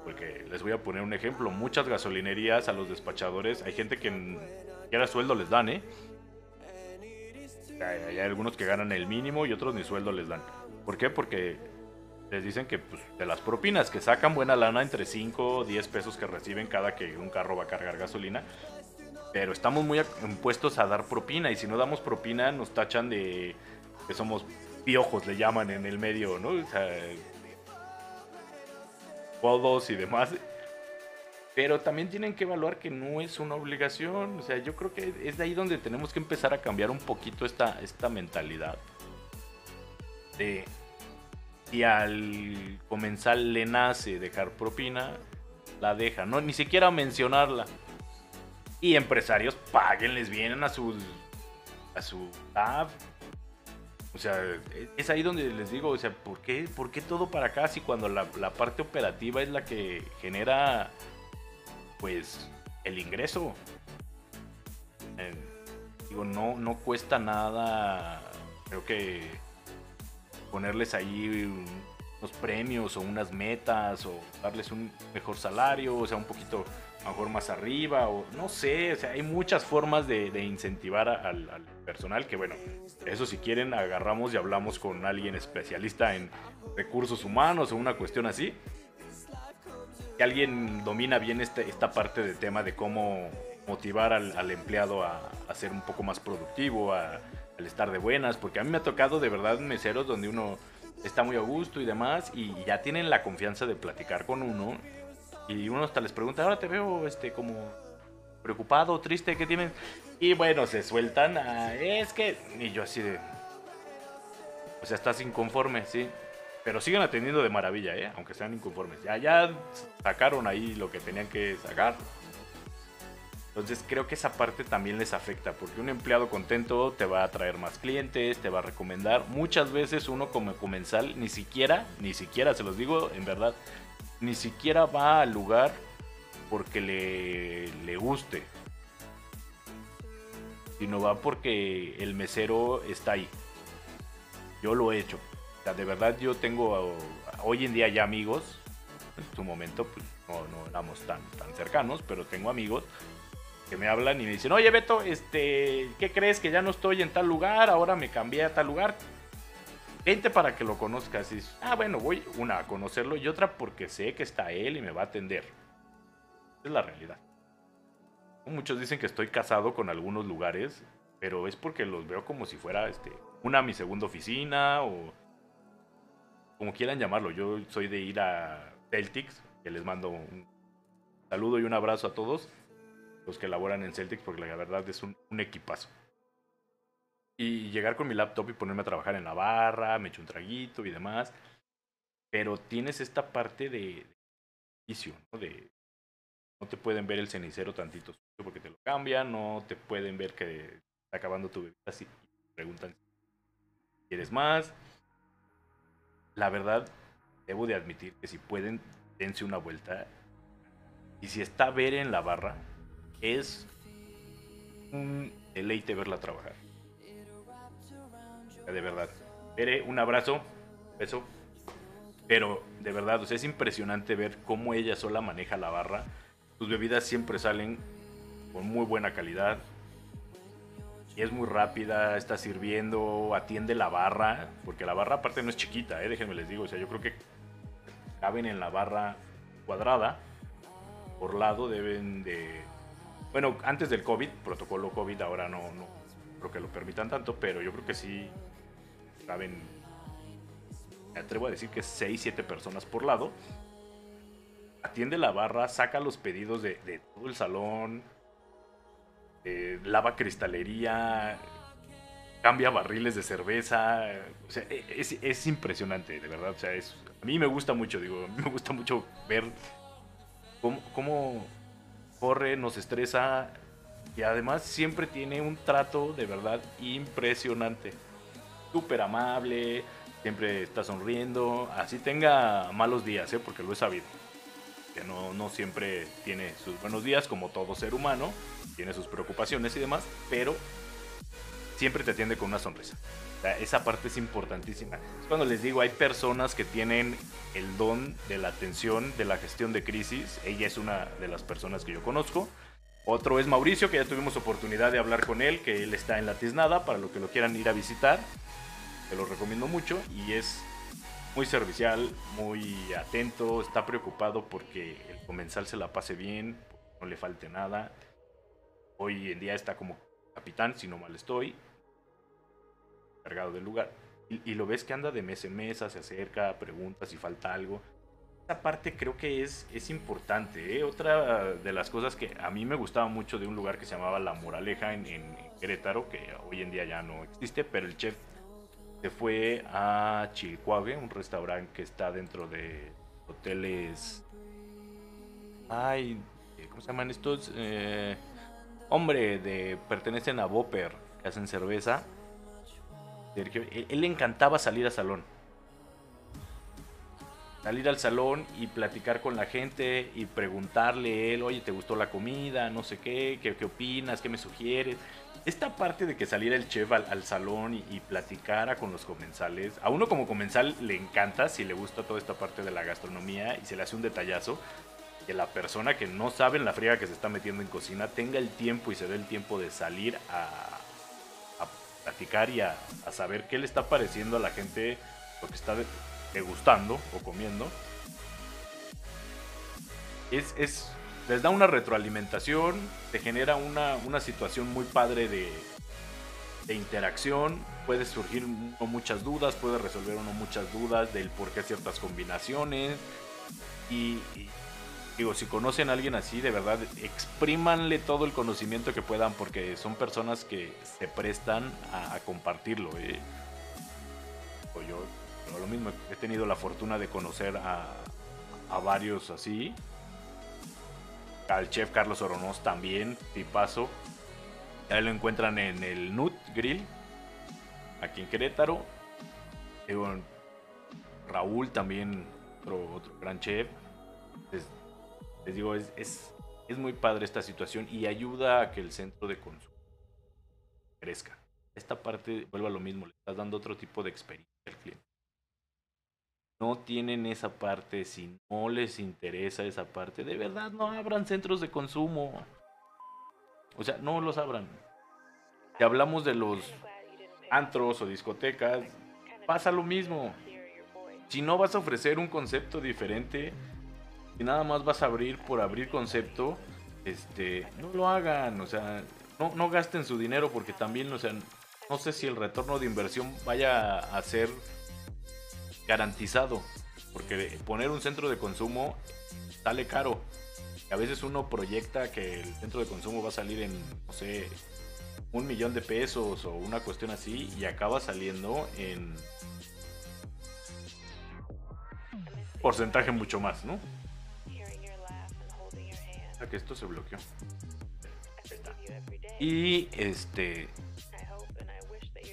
Porque les voy a poner un ejemplo. Muchas gasolinerías a los despachadores, hay gente que siquiera sueldo les dan, ¿eh? Hay, algunos que ganan el mínimo y otros ni sueldo les dan. ¿Por qué? Porque les dicen que pues, de las propinas que sacan buena lana entre 5 o 10 pesos que reciben cada que un carro va a cargar gasolina. Pero estamos muy impuestos a dar propina y si no damos propina nos tachan de que somos piojos, le llaman en el medio, ¿no? O sea, y demás. Pero también tienen que evaluar que no es una obligación. O sea, yo creo que es de ahí donde tenemos que empezar a cambiar un poquito esta, esta mentalidad. De si al comensal le nace dejar propina, la deja. No, ni siquiera mencionarla. Y empresarios, páguenles bien a sus a su staff. O sea, es ahí donde les digo, o sea, ¿por qué, por qué todo para acá si cuando la, la parte operativa es la que genera, pues, el ingreso? Eh, digo, no, no cuesta nada, creo que ponerles ahí unos premios o unas metas o darles un mejor salario, o sea, un poquito mejor más arriba o no sé, o sea, hay muchas formas de, incentivar al, personal que bueno, eso si quieren agarramos y hablamos con alguien especialista en recursos humanos o una cuestión así. Que alguien domina bien este, esta parte del tema de cómo motivar al, empleado a, ser un poco más productivo, a, al estar de buenas, porque a mí me ha tocado de verdad meseros donde uno está muy a gusto y demás y ya tienen la confianza de platicar con uno y uno hasta les pregunta, ahora te veo este como preocupado, triste, ¿qué tienen? Y bueno, se sueltan, es que... Y yo así de... O sea, estás inconforme, sí. Pero siguen atendiendo de maravilla, ¿eh? Aunque sean inconformes. Ya, ya sacaron ahí lo que tenían que sacar. Entonces creo que esa parte también les afecta, porque un empleado contento te va a traer más clientes, te va a recomendar. Muchas veces uno como comensal ni siquiera, ni siquiera, se los digo en verdad, ni siquiera va al lugar porque le, le guste, sino va porque el mesero está ahí. Yo lo he hecho. De verdad yo tengo hoy en día ya amigos, en su momento pues, no, no éramos tan, tan cercanos, pero tengo amigos que me hablan y me dicen, oye Beto, este, ¿qué crees que ya no estoy en tal lugar? Ahora me cambié a tal lugar. Vente para que lo conozcas. Y, ah, bueno, voy una a conocerlo y otra porque sé que está él y me va a atender. es la realidad. Muchos dicen que estoy casado con algunos lugares, pero es porque los veo como si fuera este, una mi segunda oficina o como quieran llamarlo. Yo soy de ir a Celtics, que les mando un saludo y un abrazo a todos los que laboran en Celtics, porque la verdad es un, equipazo. Y llegar con mi laptop y ponerme a trabajar en la barra, me echo un traguito y demás. Pero tienes esta parte de, vicio, ¿no? De, no te pueden ver el cenicero tantito porque te lo cambian, no te pueden ver que está acabando tu bebida así y preguntan si quieres más. La verdad, debo de admitir que si pueden, dense una vuelta. Y si está ver en la barra, es un deleite verla trabajar. De verdad. Veré un abrazo, beso. Pero de verdad, o sea, es impresionante ver cómo ella sola maneja la barra. Sus bebidas siempre salen con muy buena calidad. Y es muy rápida, está sirviendo, atiende la barra, porque la barra aparte no es chiquita, ¿eh? déjenme les digo, o sea, yo creo que caben en la barra cuadrada, por lado deben de bueno, antes del COVID, protocolo COVID, ahora no, no creo que lo permitan tanto, pero yo creo que sí caben, me atrevo a decir que 6, 7 personas por lado. Atiende la barra, saca los pedidos de, todo el salón, eh, lava cristalería, cambia barriles de cerveza. O sea, e, es, es, impresionante, de verdad. O sea, es, a mí me gusta mucho, digo, me gusta mucho ver cómo, cómo corre, nos estresa y además siempre tiene un trato de verdad impresionante. Súper amable, siempre está sonriendo, así tenga malos días, ¿eh? porque lo he sabido. No, no siempre tiene sus buenos días, como todo ser humano, tiene sus preocupaciones y demás, pero siempre te atiende con una sonrisa. esa parte es importantísima. Es cuando les digo, hay personas que tienen el don de la atención, de la gestión de crisis. Ella es una de las personas que yo conozco. Otro es Mauricio, que ya tuvimos oportunidad de hablar con él, que él está en la Tiznada, para lo que lo quieran ir a visitar. Te lo recomiendo mucho y es muy servicial, muy atento, está preocupado porque el comensal se la pase bien, no le falte nada. Hoy en día está como capitán, si no mal estoy, cargado del lugar. Y, lo ves que anda de mes en mesa, se acerca, pregunta si falta algo. Esa parte creo que es, es importante. ¿eh? Otra de las cosas que a mí me gustaba mucho de un lugar que se llamaba La Moraleja en, en Querétaro, que hoy en día ya no existe, pero el chef se fue a Chilcuave, un restaurante que está dentro de hoteles. Ay, ¿cómo se llaman estos? Eh, hombre, de, pertenecen a Bopper, que hacen cerveza. Él, él le encantaba salir a salón. Salir al salón y platicar con la gente y preguntarle él, oye, ¿te gustó la comida? No sé qué, ¿qué, opinas? ¿Qué me sugieres? Esta parte de que saliera el chef al, al salón y, y platicara con los comensales, a uno como comensal le encanta si le gusta toda esta parte de la gastronomía y se le hace un detallazo, que la persona que no sabe en la friega que se está metiendo en cocina tenga el tiempo y se dé el tiempo de salir a platicar y a, a saber qué le está pareciendo a la gente lo que está de- degustando o comiendo. Es, es, les da una retroalimentación, te genera una, una situación muy padre de, de interacción, puede surgir muchas dudas, puede resolver uno muchas dudas del por qué ciertas combinaciones. Y digo, si conocen a alguien así, de verdad, exprímanle todo el conocimiento que puedan, porque son personas que se prestan a, compartirlo. ¿eh? O yo, lo mismo, he tenido la fortuna de conocer a, a varios así. Al chef Carlos Oronoz también, tipazo. Ahí lo encuentran en el Nut Grill, aquí en Querétaro. Digo, Raúl también, otro, otro gran chef. Les, digo, es, es, es muy padre esta situación y ayuda a que el centro de consumo crezca. Esta parte, vuelvo a lo mismo, le estás dando otro tipo de experiencia al cliente. No tienen esa parte, si no les interesa esa parte, de verdad no abran centros de consumo. O sea, no los abran. Si hablamos de los antros o discotecas, pasa lo mismo. Si no vas a ofrecer un concepto diferente, y nada más vas a abrir por abrir concepto, este, no lo hagan, o sea, no, no gasten su dinero porque también, o sea, no sé si el retorno de inversión vaya a ser garantizado, porque poner un centro de consumo sale caro. A veces uno proyecta que el centro de consumo va a salir en, no sé, un millón de pesos o una cuestión así y acaba saliendo en porcentaje mucho más, ¿no? Que esto se bloqueó. Y este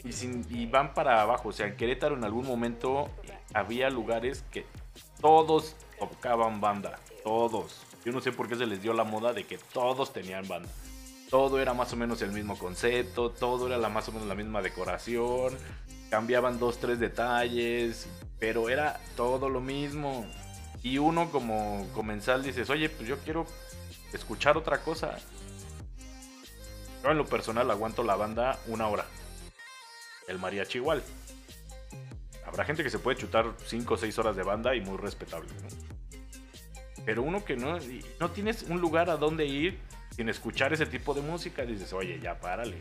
y, sin- y van para abajo, o sea, en Querétaro en algún momento había lugares que todos tocaban banda, todos. Yo no sé por qué se les dio la moda de que todos tenían banda. Todo era más o menos el mismo concepto, todo era la, más o menos la misma decoración, cambiaban dos, tres detalles, pero era todo lo mismo. Y uno como comensal dices, oye, pues yo quiero escuchar otra cosa. Yo en lo personal aguanto la banda una hora. El mariachi igual. Habrá gente que se puede chutar 5 o 6 horas de banda y muy respetable. ¿no? Pero uno que no, no tienes un lugar a donde ir sin escuchar ese tipo de música, dices, oye, ya párale.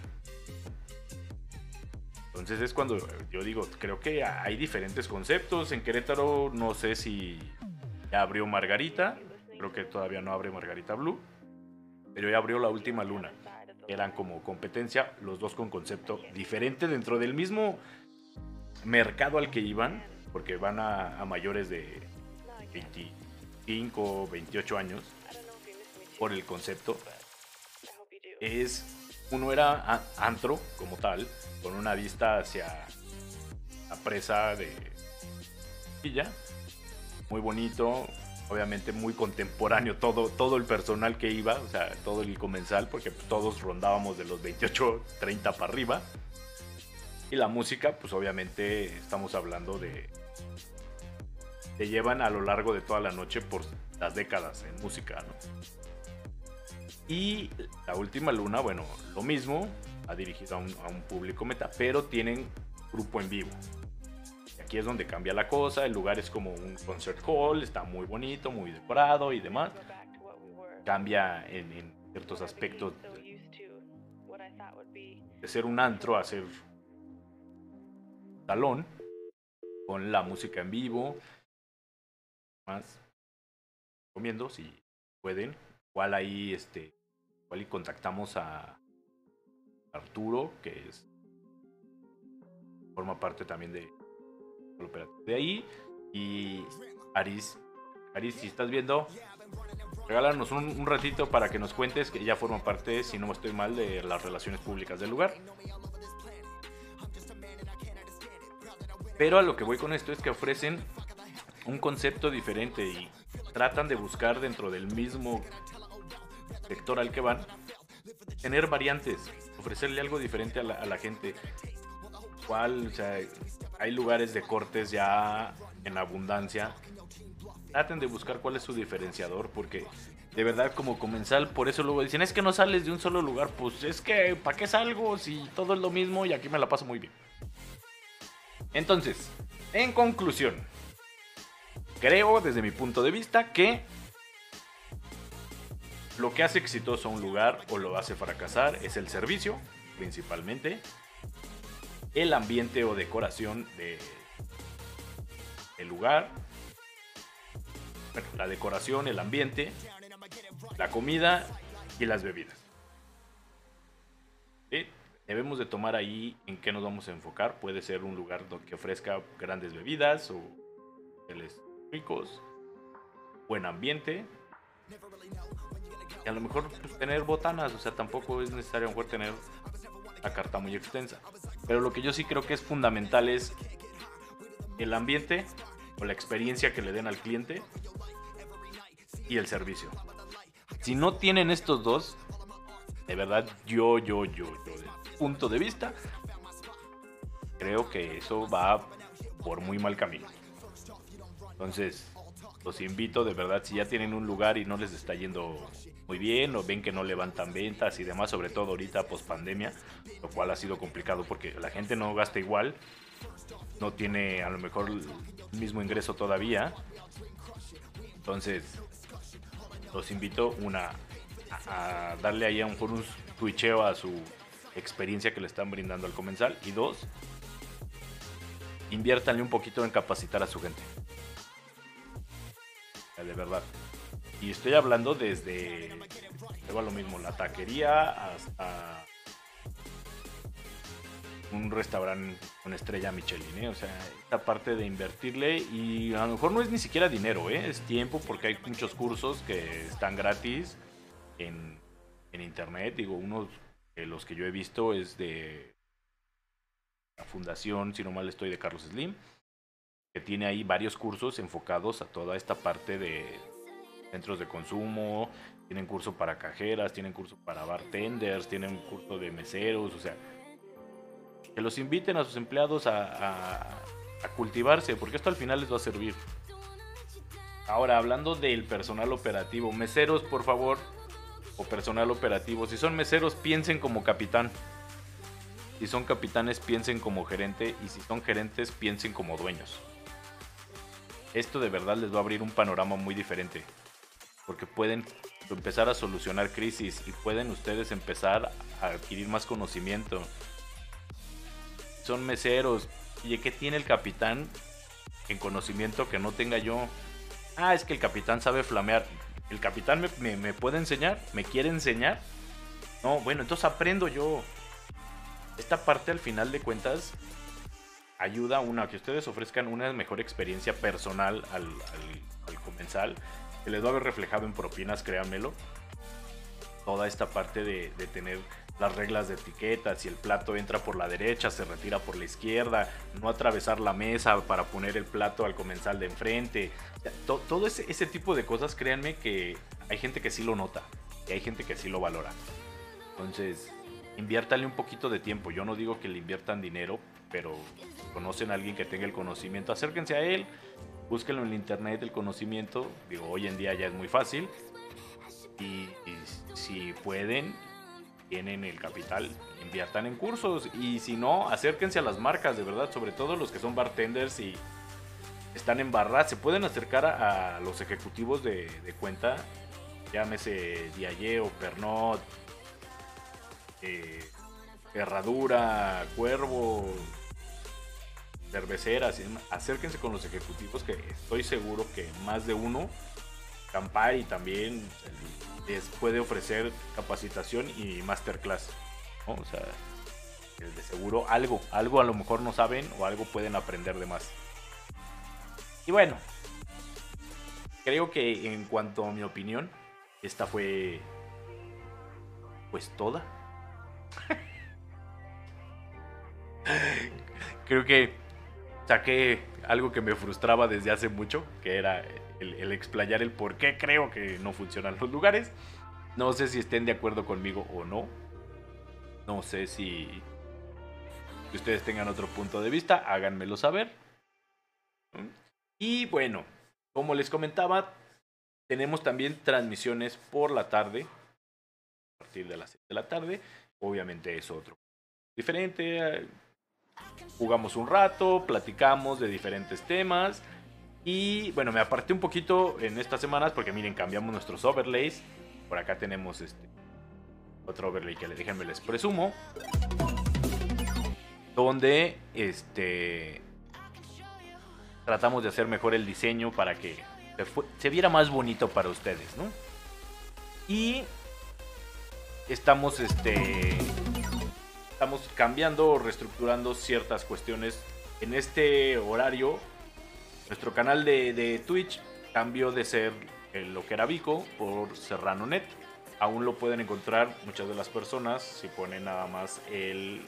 Entonces es cuando yo digo, creo que hay diferentes conceptos. En Querétaro no sé si ya abrió Margarita, creo que todavía no abre Margarita Blue, pero ya abrió la última luna. Eran como competencia, los dos con concepto diferente dentro del mismo mercado al que iban, porque van a, mayores de 25, 28 años por el concepto. Es uno era antro como tal, con una vista hacia la presa de Villa, muy bonito, obviamente muy contemporáneo todo, todo el personal que iba, o sea, todo el comensal, porque todos rondábamos de los 28, 30 para arriba. Y la música, pues obviamente estamos hablando de... Te llevan a lo largo de toda la noche por las décadas en música, ¿no? Y la última luna, bueno, lo mismo, ha dirigido a a un público meta, pero tienen grupo en vivo. Aquí es donde cambia la cosa, el lugar es como un concert hall, está muy bonito, muy decorado y demás. Cambia en, ciertos aspectos de ser un antro a ser salón, con la música en vivo. Más comiendo si pueden. Igual ahí este igual y contactamos a Arturo, que es forma parte también de de ahí. Y Aris, Aris, si estás viendo, regálanos un, ratito para que nos cuentes que ya forma parte, si no estoy mal, de las relaciones públicas del lugar. Pero a lo que voy con esto es que ofrecen un concepto diferente y tratan de buscar dentro del mismo sector al que van tener variantes, ofrecerle algo diferente a la, gente. ¿Cuál? O sea, hay lugares de cortes ya en abundancia. Traten de buscar cuál es su diferenciador, porque de verdad como comensal, por eso luego dicen, es que no sales de un solo lugar, pues es que, ¿para qué salgo si todo es lo mismo y aquí me la paso muy bien? Entonces, en conclusión, creo desde mi punto de vista que lo que hace exitoso a un lugar o lo hace fracasar es el servicio, principalmente, el ambiente o decoración de el lugar, la decoración, el ambiente, la comida y las bebidas. Debemos de tomar ahí en qué nos vamos a enfocar. Puede ser un lugar que ofrezca grandes bebidas o ricos, buen ambiente, y a lo mejor pues, tener botanas, o sea, tampoco es necesario a lo mejor tener la carta muy extensa. Pero lo que yo sí creo que es fundamental es el ambiente o la experiencia que le den al cliente y el servicio. Si no tienen estos dos, de verdad, yo, yo, yo, yo, punto de vista, creo que eso va por muy mal camino. Entonces, los invito de verdad, si ya tienen un lugar y no les está yendo muy bien o ven que no levantan ventas y demás, sobre todo ahorita post pandemia, lo cual ha sido complicado porque la gente no gasta igual, no tiene a lo mejor el mismo ingreso todavía. Entonces, los invito una a darle ahí a un, un twitcheo a su experiencia que le están brindando al comensal y dos, inviértanle un poquito en capacitar a su gente de verdad. Y estoy hablando desde, a lo mismo, la taquería hasta un restaurante con estrella Michelin, ¿eh? O sea, esta parte de invertirle y a lo mejor no es ni siquiera dinero, ¿eh? Es tiempo porque hay muchos cursos que están gratis en, en internet. Digo, unos de los que yo he visto es de la fundación, si no mal estoy, de Carlos Slim que tiene ahí varios cursos enfocados a toda esta parte de centros de consumo, tienen curso para cajeras, tienen curso para bartenders, tienen curso de meseros, o sea, que los inviten a sus empleados a, cultivarse, porque esto al final les va a servir. Ahora, hablando del personal operativo, meseros, por favor, o personal operativo, si son meseros, piensen como capitán. Si son capitanes, piensen como gerente. Y si son gerentes, piensen como dueños esto de verdad les va a abrir un panorama muy diferente. Porque pueden empezar a solucionar crisis y pueden ustedes empezar a adquirir más conocimiento. Son meseros. ¿Y qué tiene el capitán en conocimiento que no tenga yo? Ah, es que el capitán sabe flamear. ¿El capitán me, me puede enseñar? ¿Me quiere enseñar? No, bueno, entonces aprendo yo. Esta parte al final de cuentas ayuda una que ustedes ofrezcan una mejor experiencia personal al, comensal, que les va a haber reflejado en propinas, créanmelo. Toda esta parte de, tener las reglas de etiqueta, si el plato entra por la derecha, se retira por la izquierda, no atravesar la mesa para poner el plato al comensal de enfrente. todo ese, ese, tipo de cosas, créanme que hay gente que sí lo nota y hay gente que sí lo valora. Entonces, inviértale un poquito de tiempo. Yo no digo que le inviertan dinero, pero conocen a alguien que tenga el conocimiento, acérquense a él, búsquenlo en el internet el conocimiento, digo, hoy en día ya es muy fácil, y, si pueden, tienen el capital, inviertan en cursos, y si no, acérquense a las marcas, de verdad, sobre todo los que son bartenders y están en barras, se pueden acercar a, los ejecutivos de, cuenta, llámese Diaye o Pernod, eh, Herradura, Cuervo, cerveceras, acérquense con los ejecutivos que estoy seguro que más de uno, Campari también les puede ofrecer capacitación y masterclass. O sea, de seguro algo, algo a lo mejor no saben o algo pueden aprender de más. Y bueno, creo que en cuanto a mi opinión, esta fue pues toda. creo que saqué algo que me frustraba desde hace mucho, que era el, el explayar el por qué creo que no funcionan los lugares. No sé si estén de acuerdo conmigo o no. No sé si, ustedes tengan otro punto de vista, háganmelo saber. Y bueno, como les comentaba, tenemos también transmisiones por la tarde, a partir de las 7 de la tarde. Obviamente es otro diferente. Jugamos un rato, platicamos de diferentes temas. Y bueno, me aparté un poquito en estas semanas porque miren, cambiamos nuestros overlays. Por acá tenemos este otro overlay que déjenme les presumo. Donde este tratamos de hacer mejor el diseño para que se, viera más bonito para ustedes, ¿no? Y estamos este estamos cambiando o reestructurando ciertas cuestiones en este horario. Nuestro canal de, de Twitch cambió de ser lo que era Vico por SerranoNet. Aún lo pueden encontrar muchas de las personas si ponen nada más el,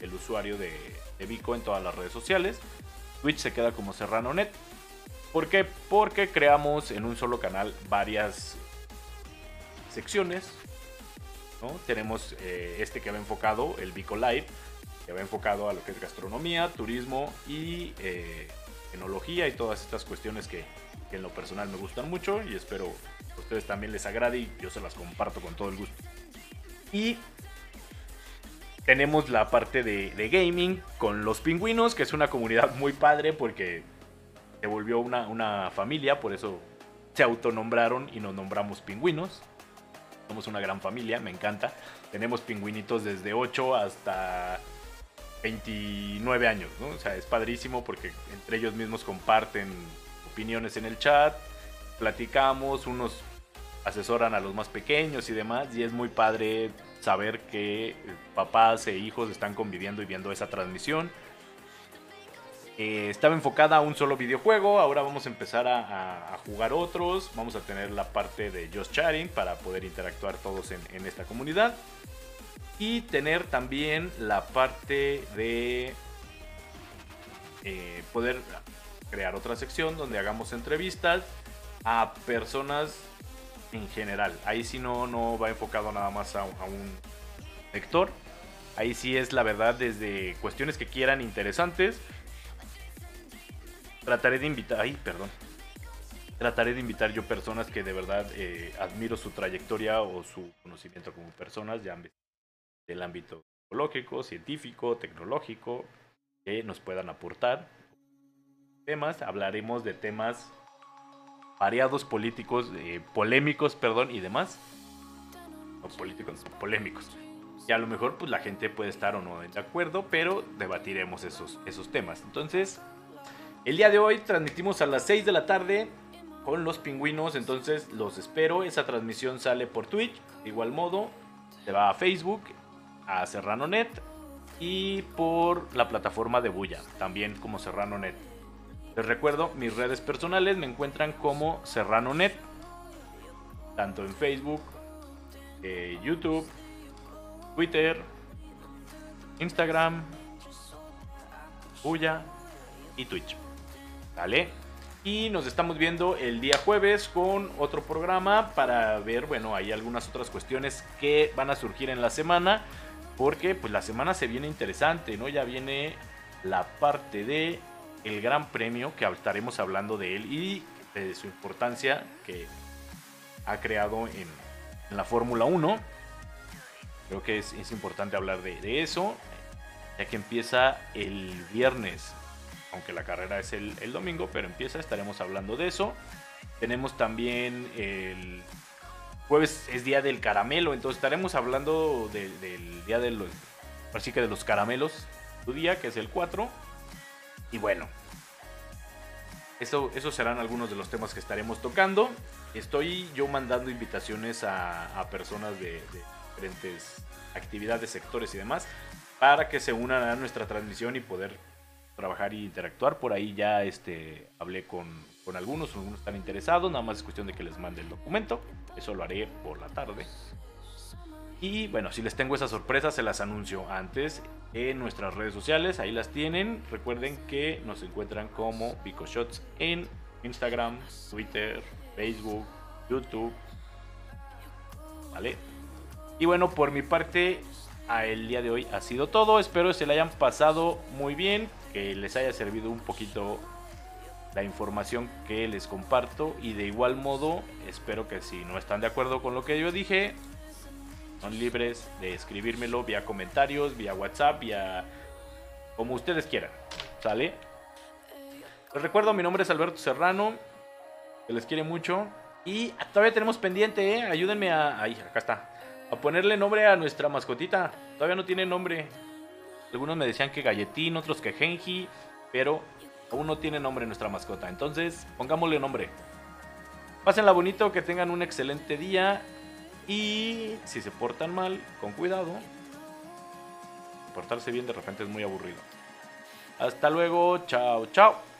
el usuario de, de Vico en todas las redes sociales. Twitch se queda como SerranoNet. ¿Por qué? Porque creamos en un solo canal varias secciones. Tenemos eh, este que va enfocado, el Vico Live, que va enfocado a lo que es gastronomía, turismo y eh, enología y todas estas cuestiones que, en lo personal me gustan mucho y espero a ustedes también les agrade y yo se las comparto con todo el gusto. Y tenemos la parte de, gaming con los pingüinos, que es una comunidad muy padre porque se volvió una, una familia, por eso se autonombraron y nos nombramos pingüinos. Somos una gran familia, me encanta. Tenemos pingüinitos desde 8 hasta 29 años. O sea, es padrísimo porque entre ellos mismos comparten opiniones en el chat, platicamos, unos asesoran a los más pequeños y demás, y es muy padre saber que papás e hijos están conviviendo y viendo esa transmisión. Eh, estaba enfocada a un solo videojuego, ahora vamos a empezar a, jugar otros, vamos a tener la parte de Just Chatting para poder interactuar todos en, esta comunidad y tener también la parte de eh, poder crear otra sección donde hagamos entrevistas a personas en general. Ahí sí no, no va enfocado nada más a, un lector. Ahí sí es la verdad desde cuestiones que quieran interesantes. Trataré de invitar, ay, perdón. Trataré de invitar yo personas que de verdad eh, admiro su trayectoria o su conocimiento como personas, ya del ámbito psicológico, científico, tecnológico, que nos puedan aportar temas, hablaremos de temas variados políticos, eh, polémicos, perdón, y demás. No políticos, polémicos. Y a lo mejor pues la gente puede estar o no de acuerdo, pero debatiremos esos, esos temas. Entonces, el día de hoy transmitimos a las 6 de la tarde con los pingüinos, entonces los espero. Esa transmisión sale por Twitch, de igual modo, se va a Facebook, a SerranoNet y por la plataforma de Bulla, también como SerranoNet. Les recuerdo, mis redes personales me encuentran como SerranoNet, tanto en Facebook, eh, YouTube, Twitter, Instagram, Puya y Twitch. ¿Vale? Y nos estamos viendo el día jueves con otro programa para ver, bueno, hay algunas otras cuestiones que van a surgir en la semana. Porque pues la semana se viene interesante, ¿no? Ya viene la parte de el Gran Premio, que estaremos hablando de él y de su importancia que ha creado en, la Fórmula 1. Creo que es, importante hablar de, eso, ya que empieza el viernes, aunque la carrera es el, domingo, pero empieza, estaremos hablando de eso. Tenemos también el jueves es día del caramelo, entonces estaremos hablando del día de los, así que de los caramelos, tu día que es el 4 y bueno, eso, esos serán algunos de los temas que estaremos tocando. Estoy yo mandando invitaciones a, personas de, diferentes actividades, sectores y demás, para que se unan a nuestra transmisión y poder trabajar e interactuar. Por ahí ya este, hablé con, con algunos, algunos están interesados, nada más es cuestión de que les mande el documento. Eso lo haré por la tarde. Y bueno, si les tengo esa sorpresa, se las anuncio antes en nuestras redes sociales. Ahí las tienen. Recuerden que nos encuentran como PicoShots en Instagram, Twitter, Facebook, YouTube. ¿Vale? Y bueno, por mi parte, el día de hoy ha sido todo. Espero que se le hayan pasado muy bien, que les haya servido un poquito la información que les comparto. Y de igual modo, espero que si no están de acuerdo con lo que yo dije, son libres de escribírmelo vía comentarios, vía WhatsApp, vía como ustedes quieran. ¿Sale? Les recuerdo, mi nombre es Alberto Serrano. Se les quiere mucho. Y todavía tenemos pendiente, ¿eh? Ayúdenme a... Ahí, acá está. A ponerle nombre a nuestra mascotita. Todavía no tiene nombre. Algunos me decían que Galletín, otros que Genji. Pero aún no tiene nombre nuestra mascota. Entonces, pongámosle nombre. Pásenla bonito, que tengan un excelente día. Y si se portan mal, con cuidado. Portarse bien de repente es muy aburrido. Hasta luego, chao, chao.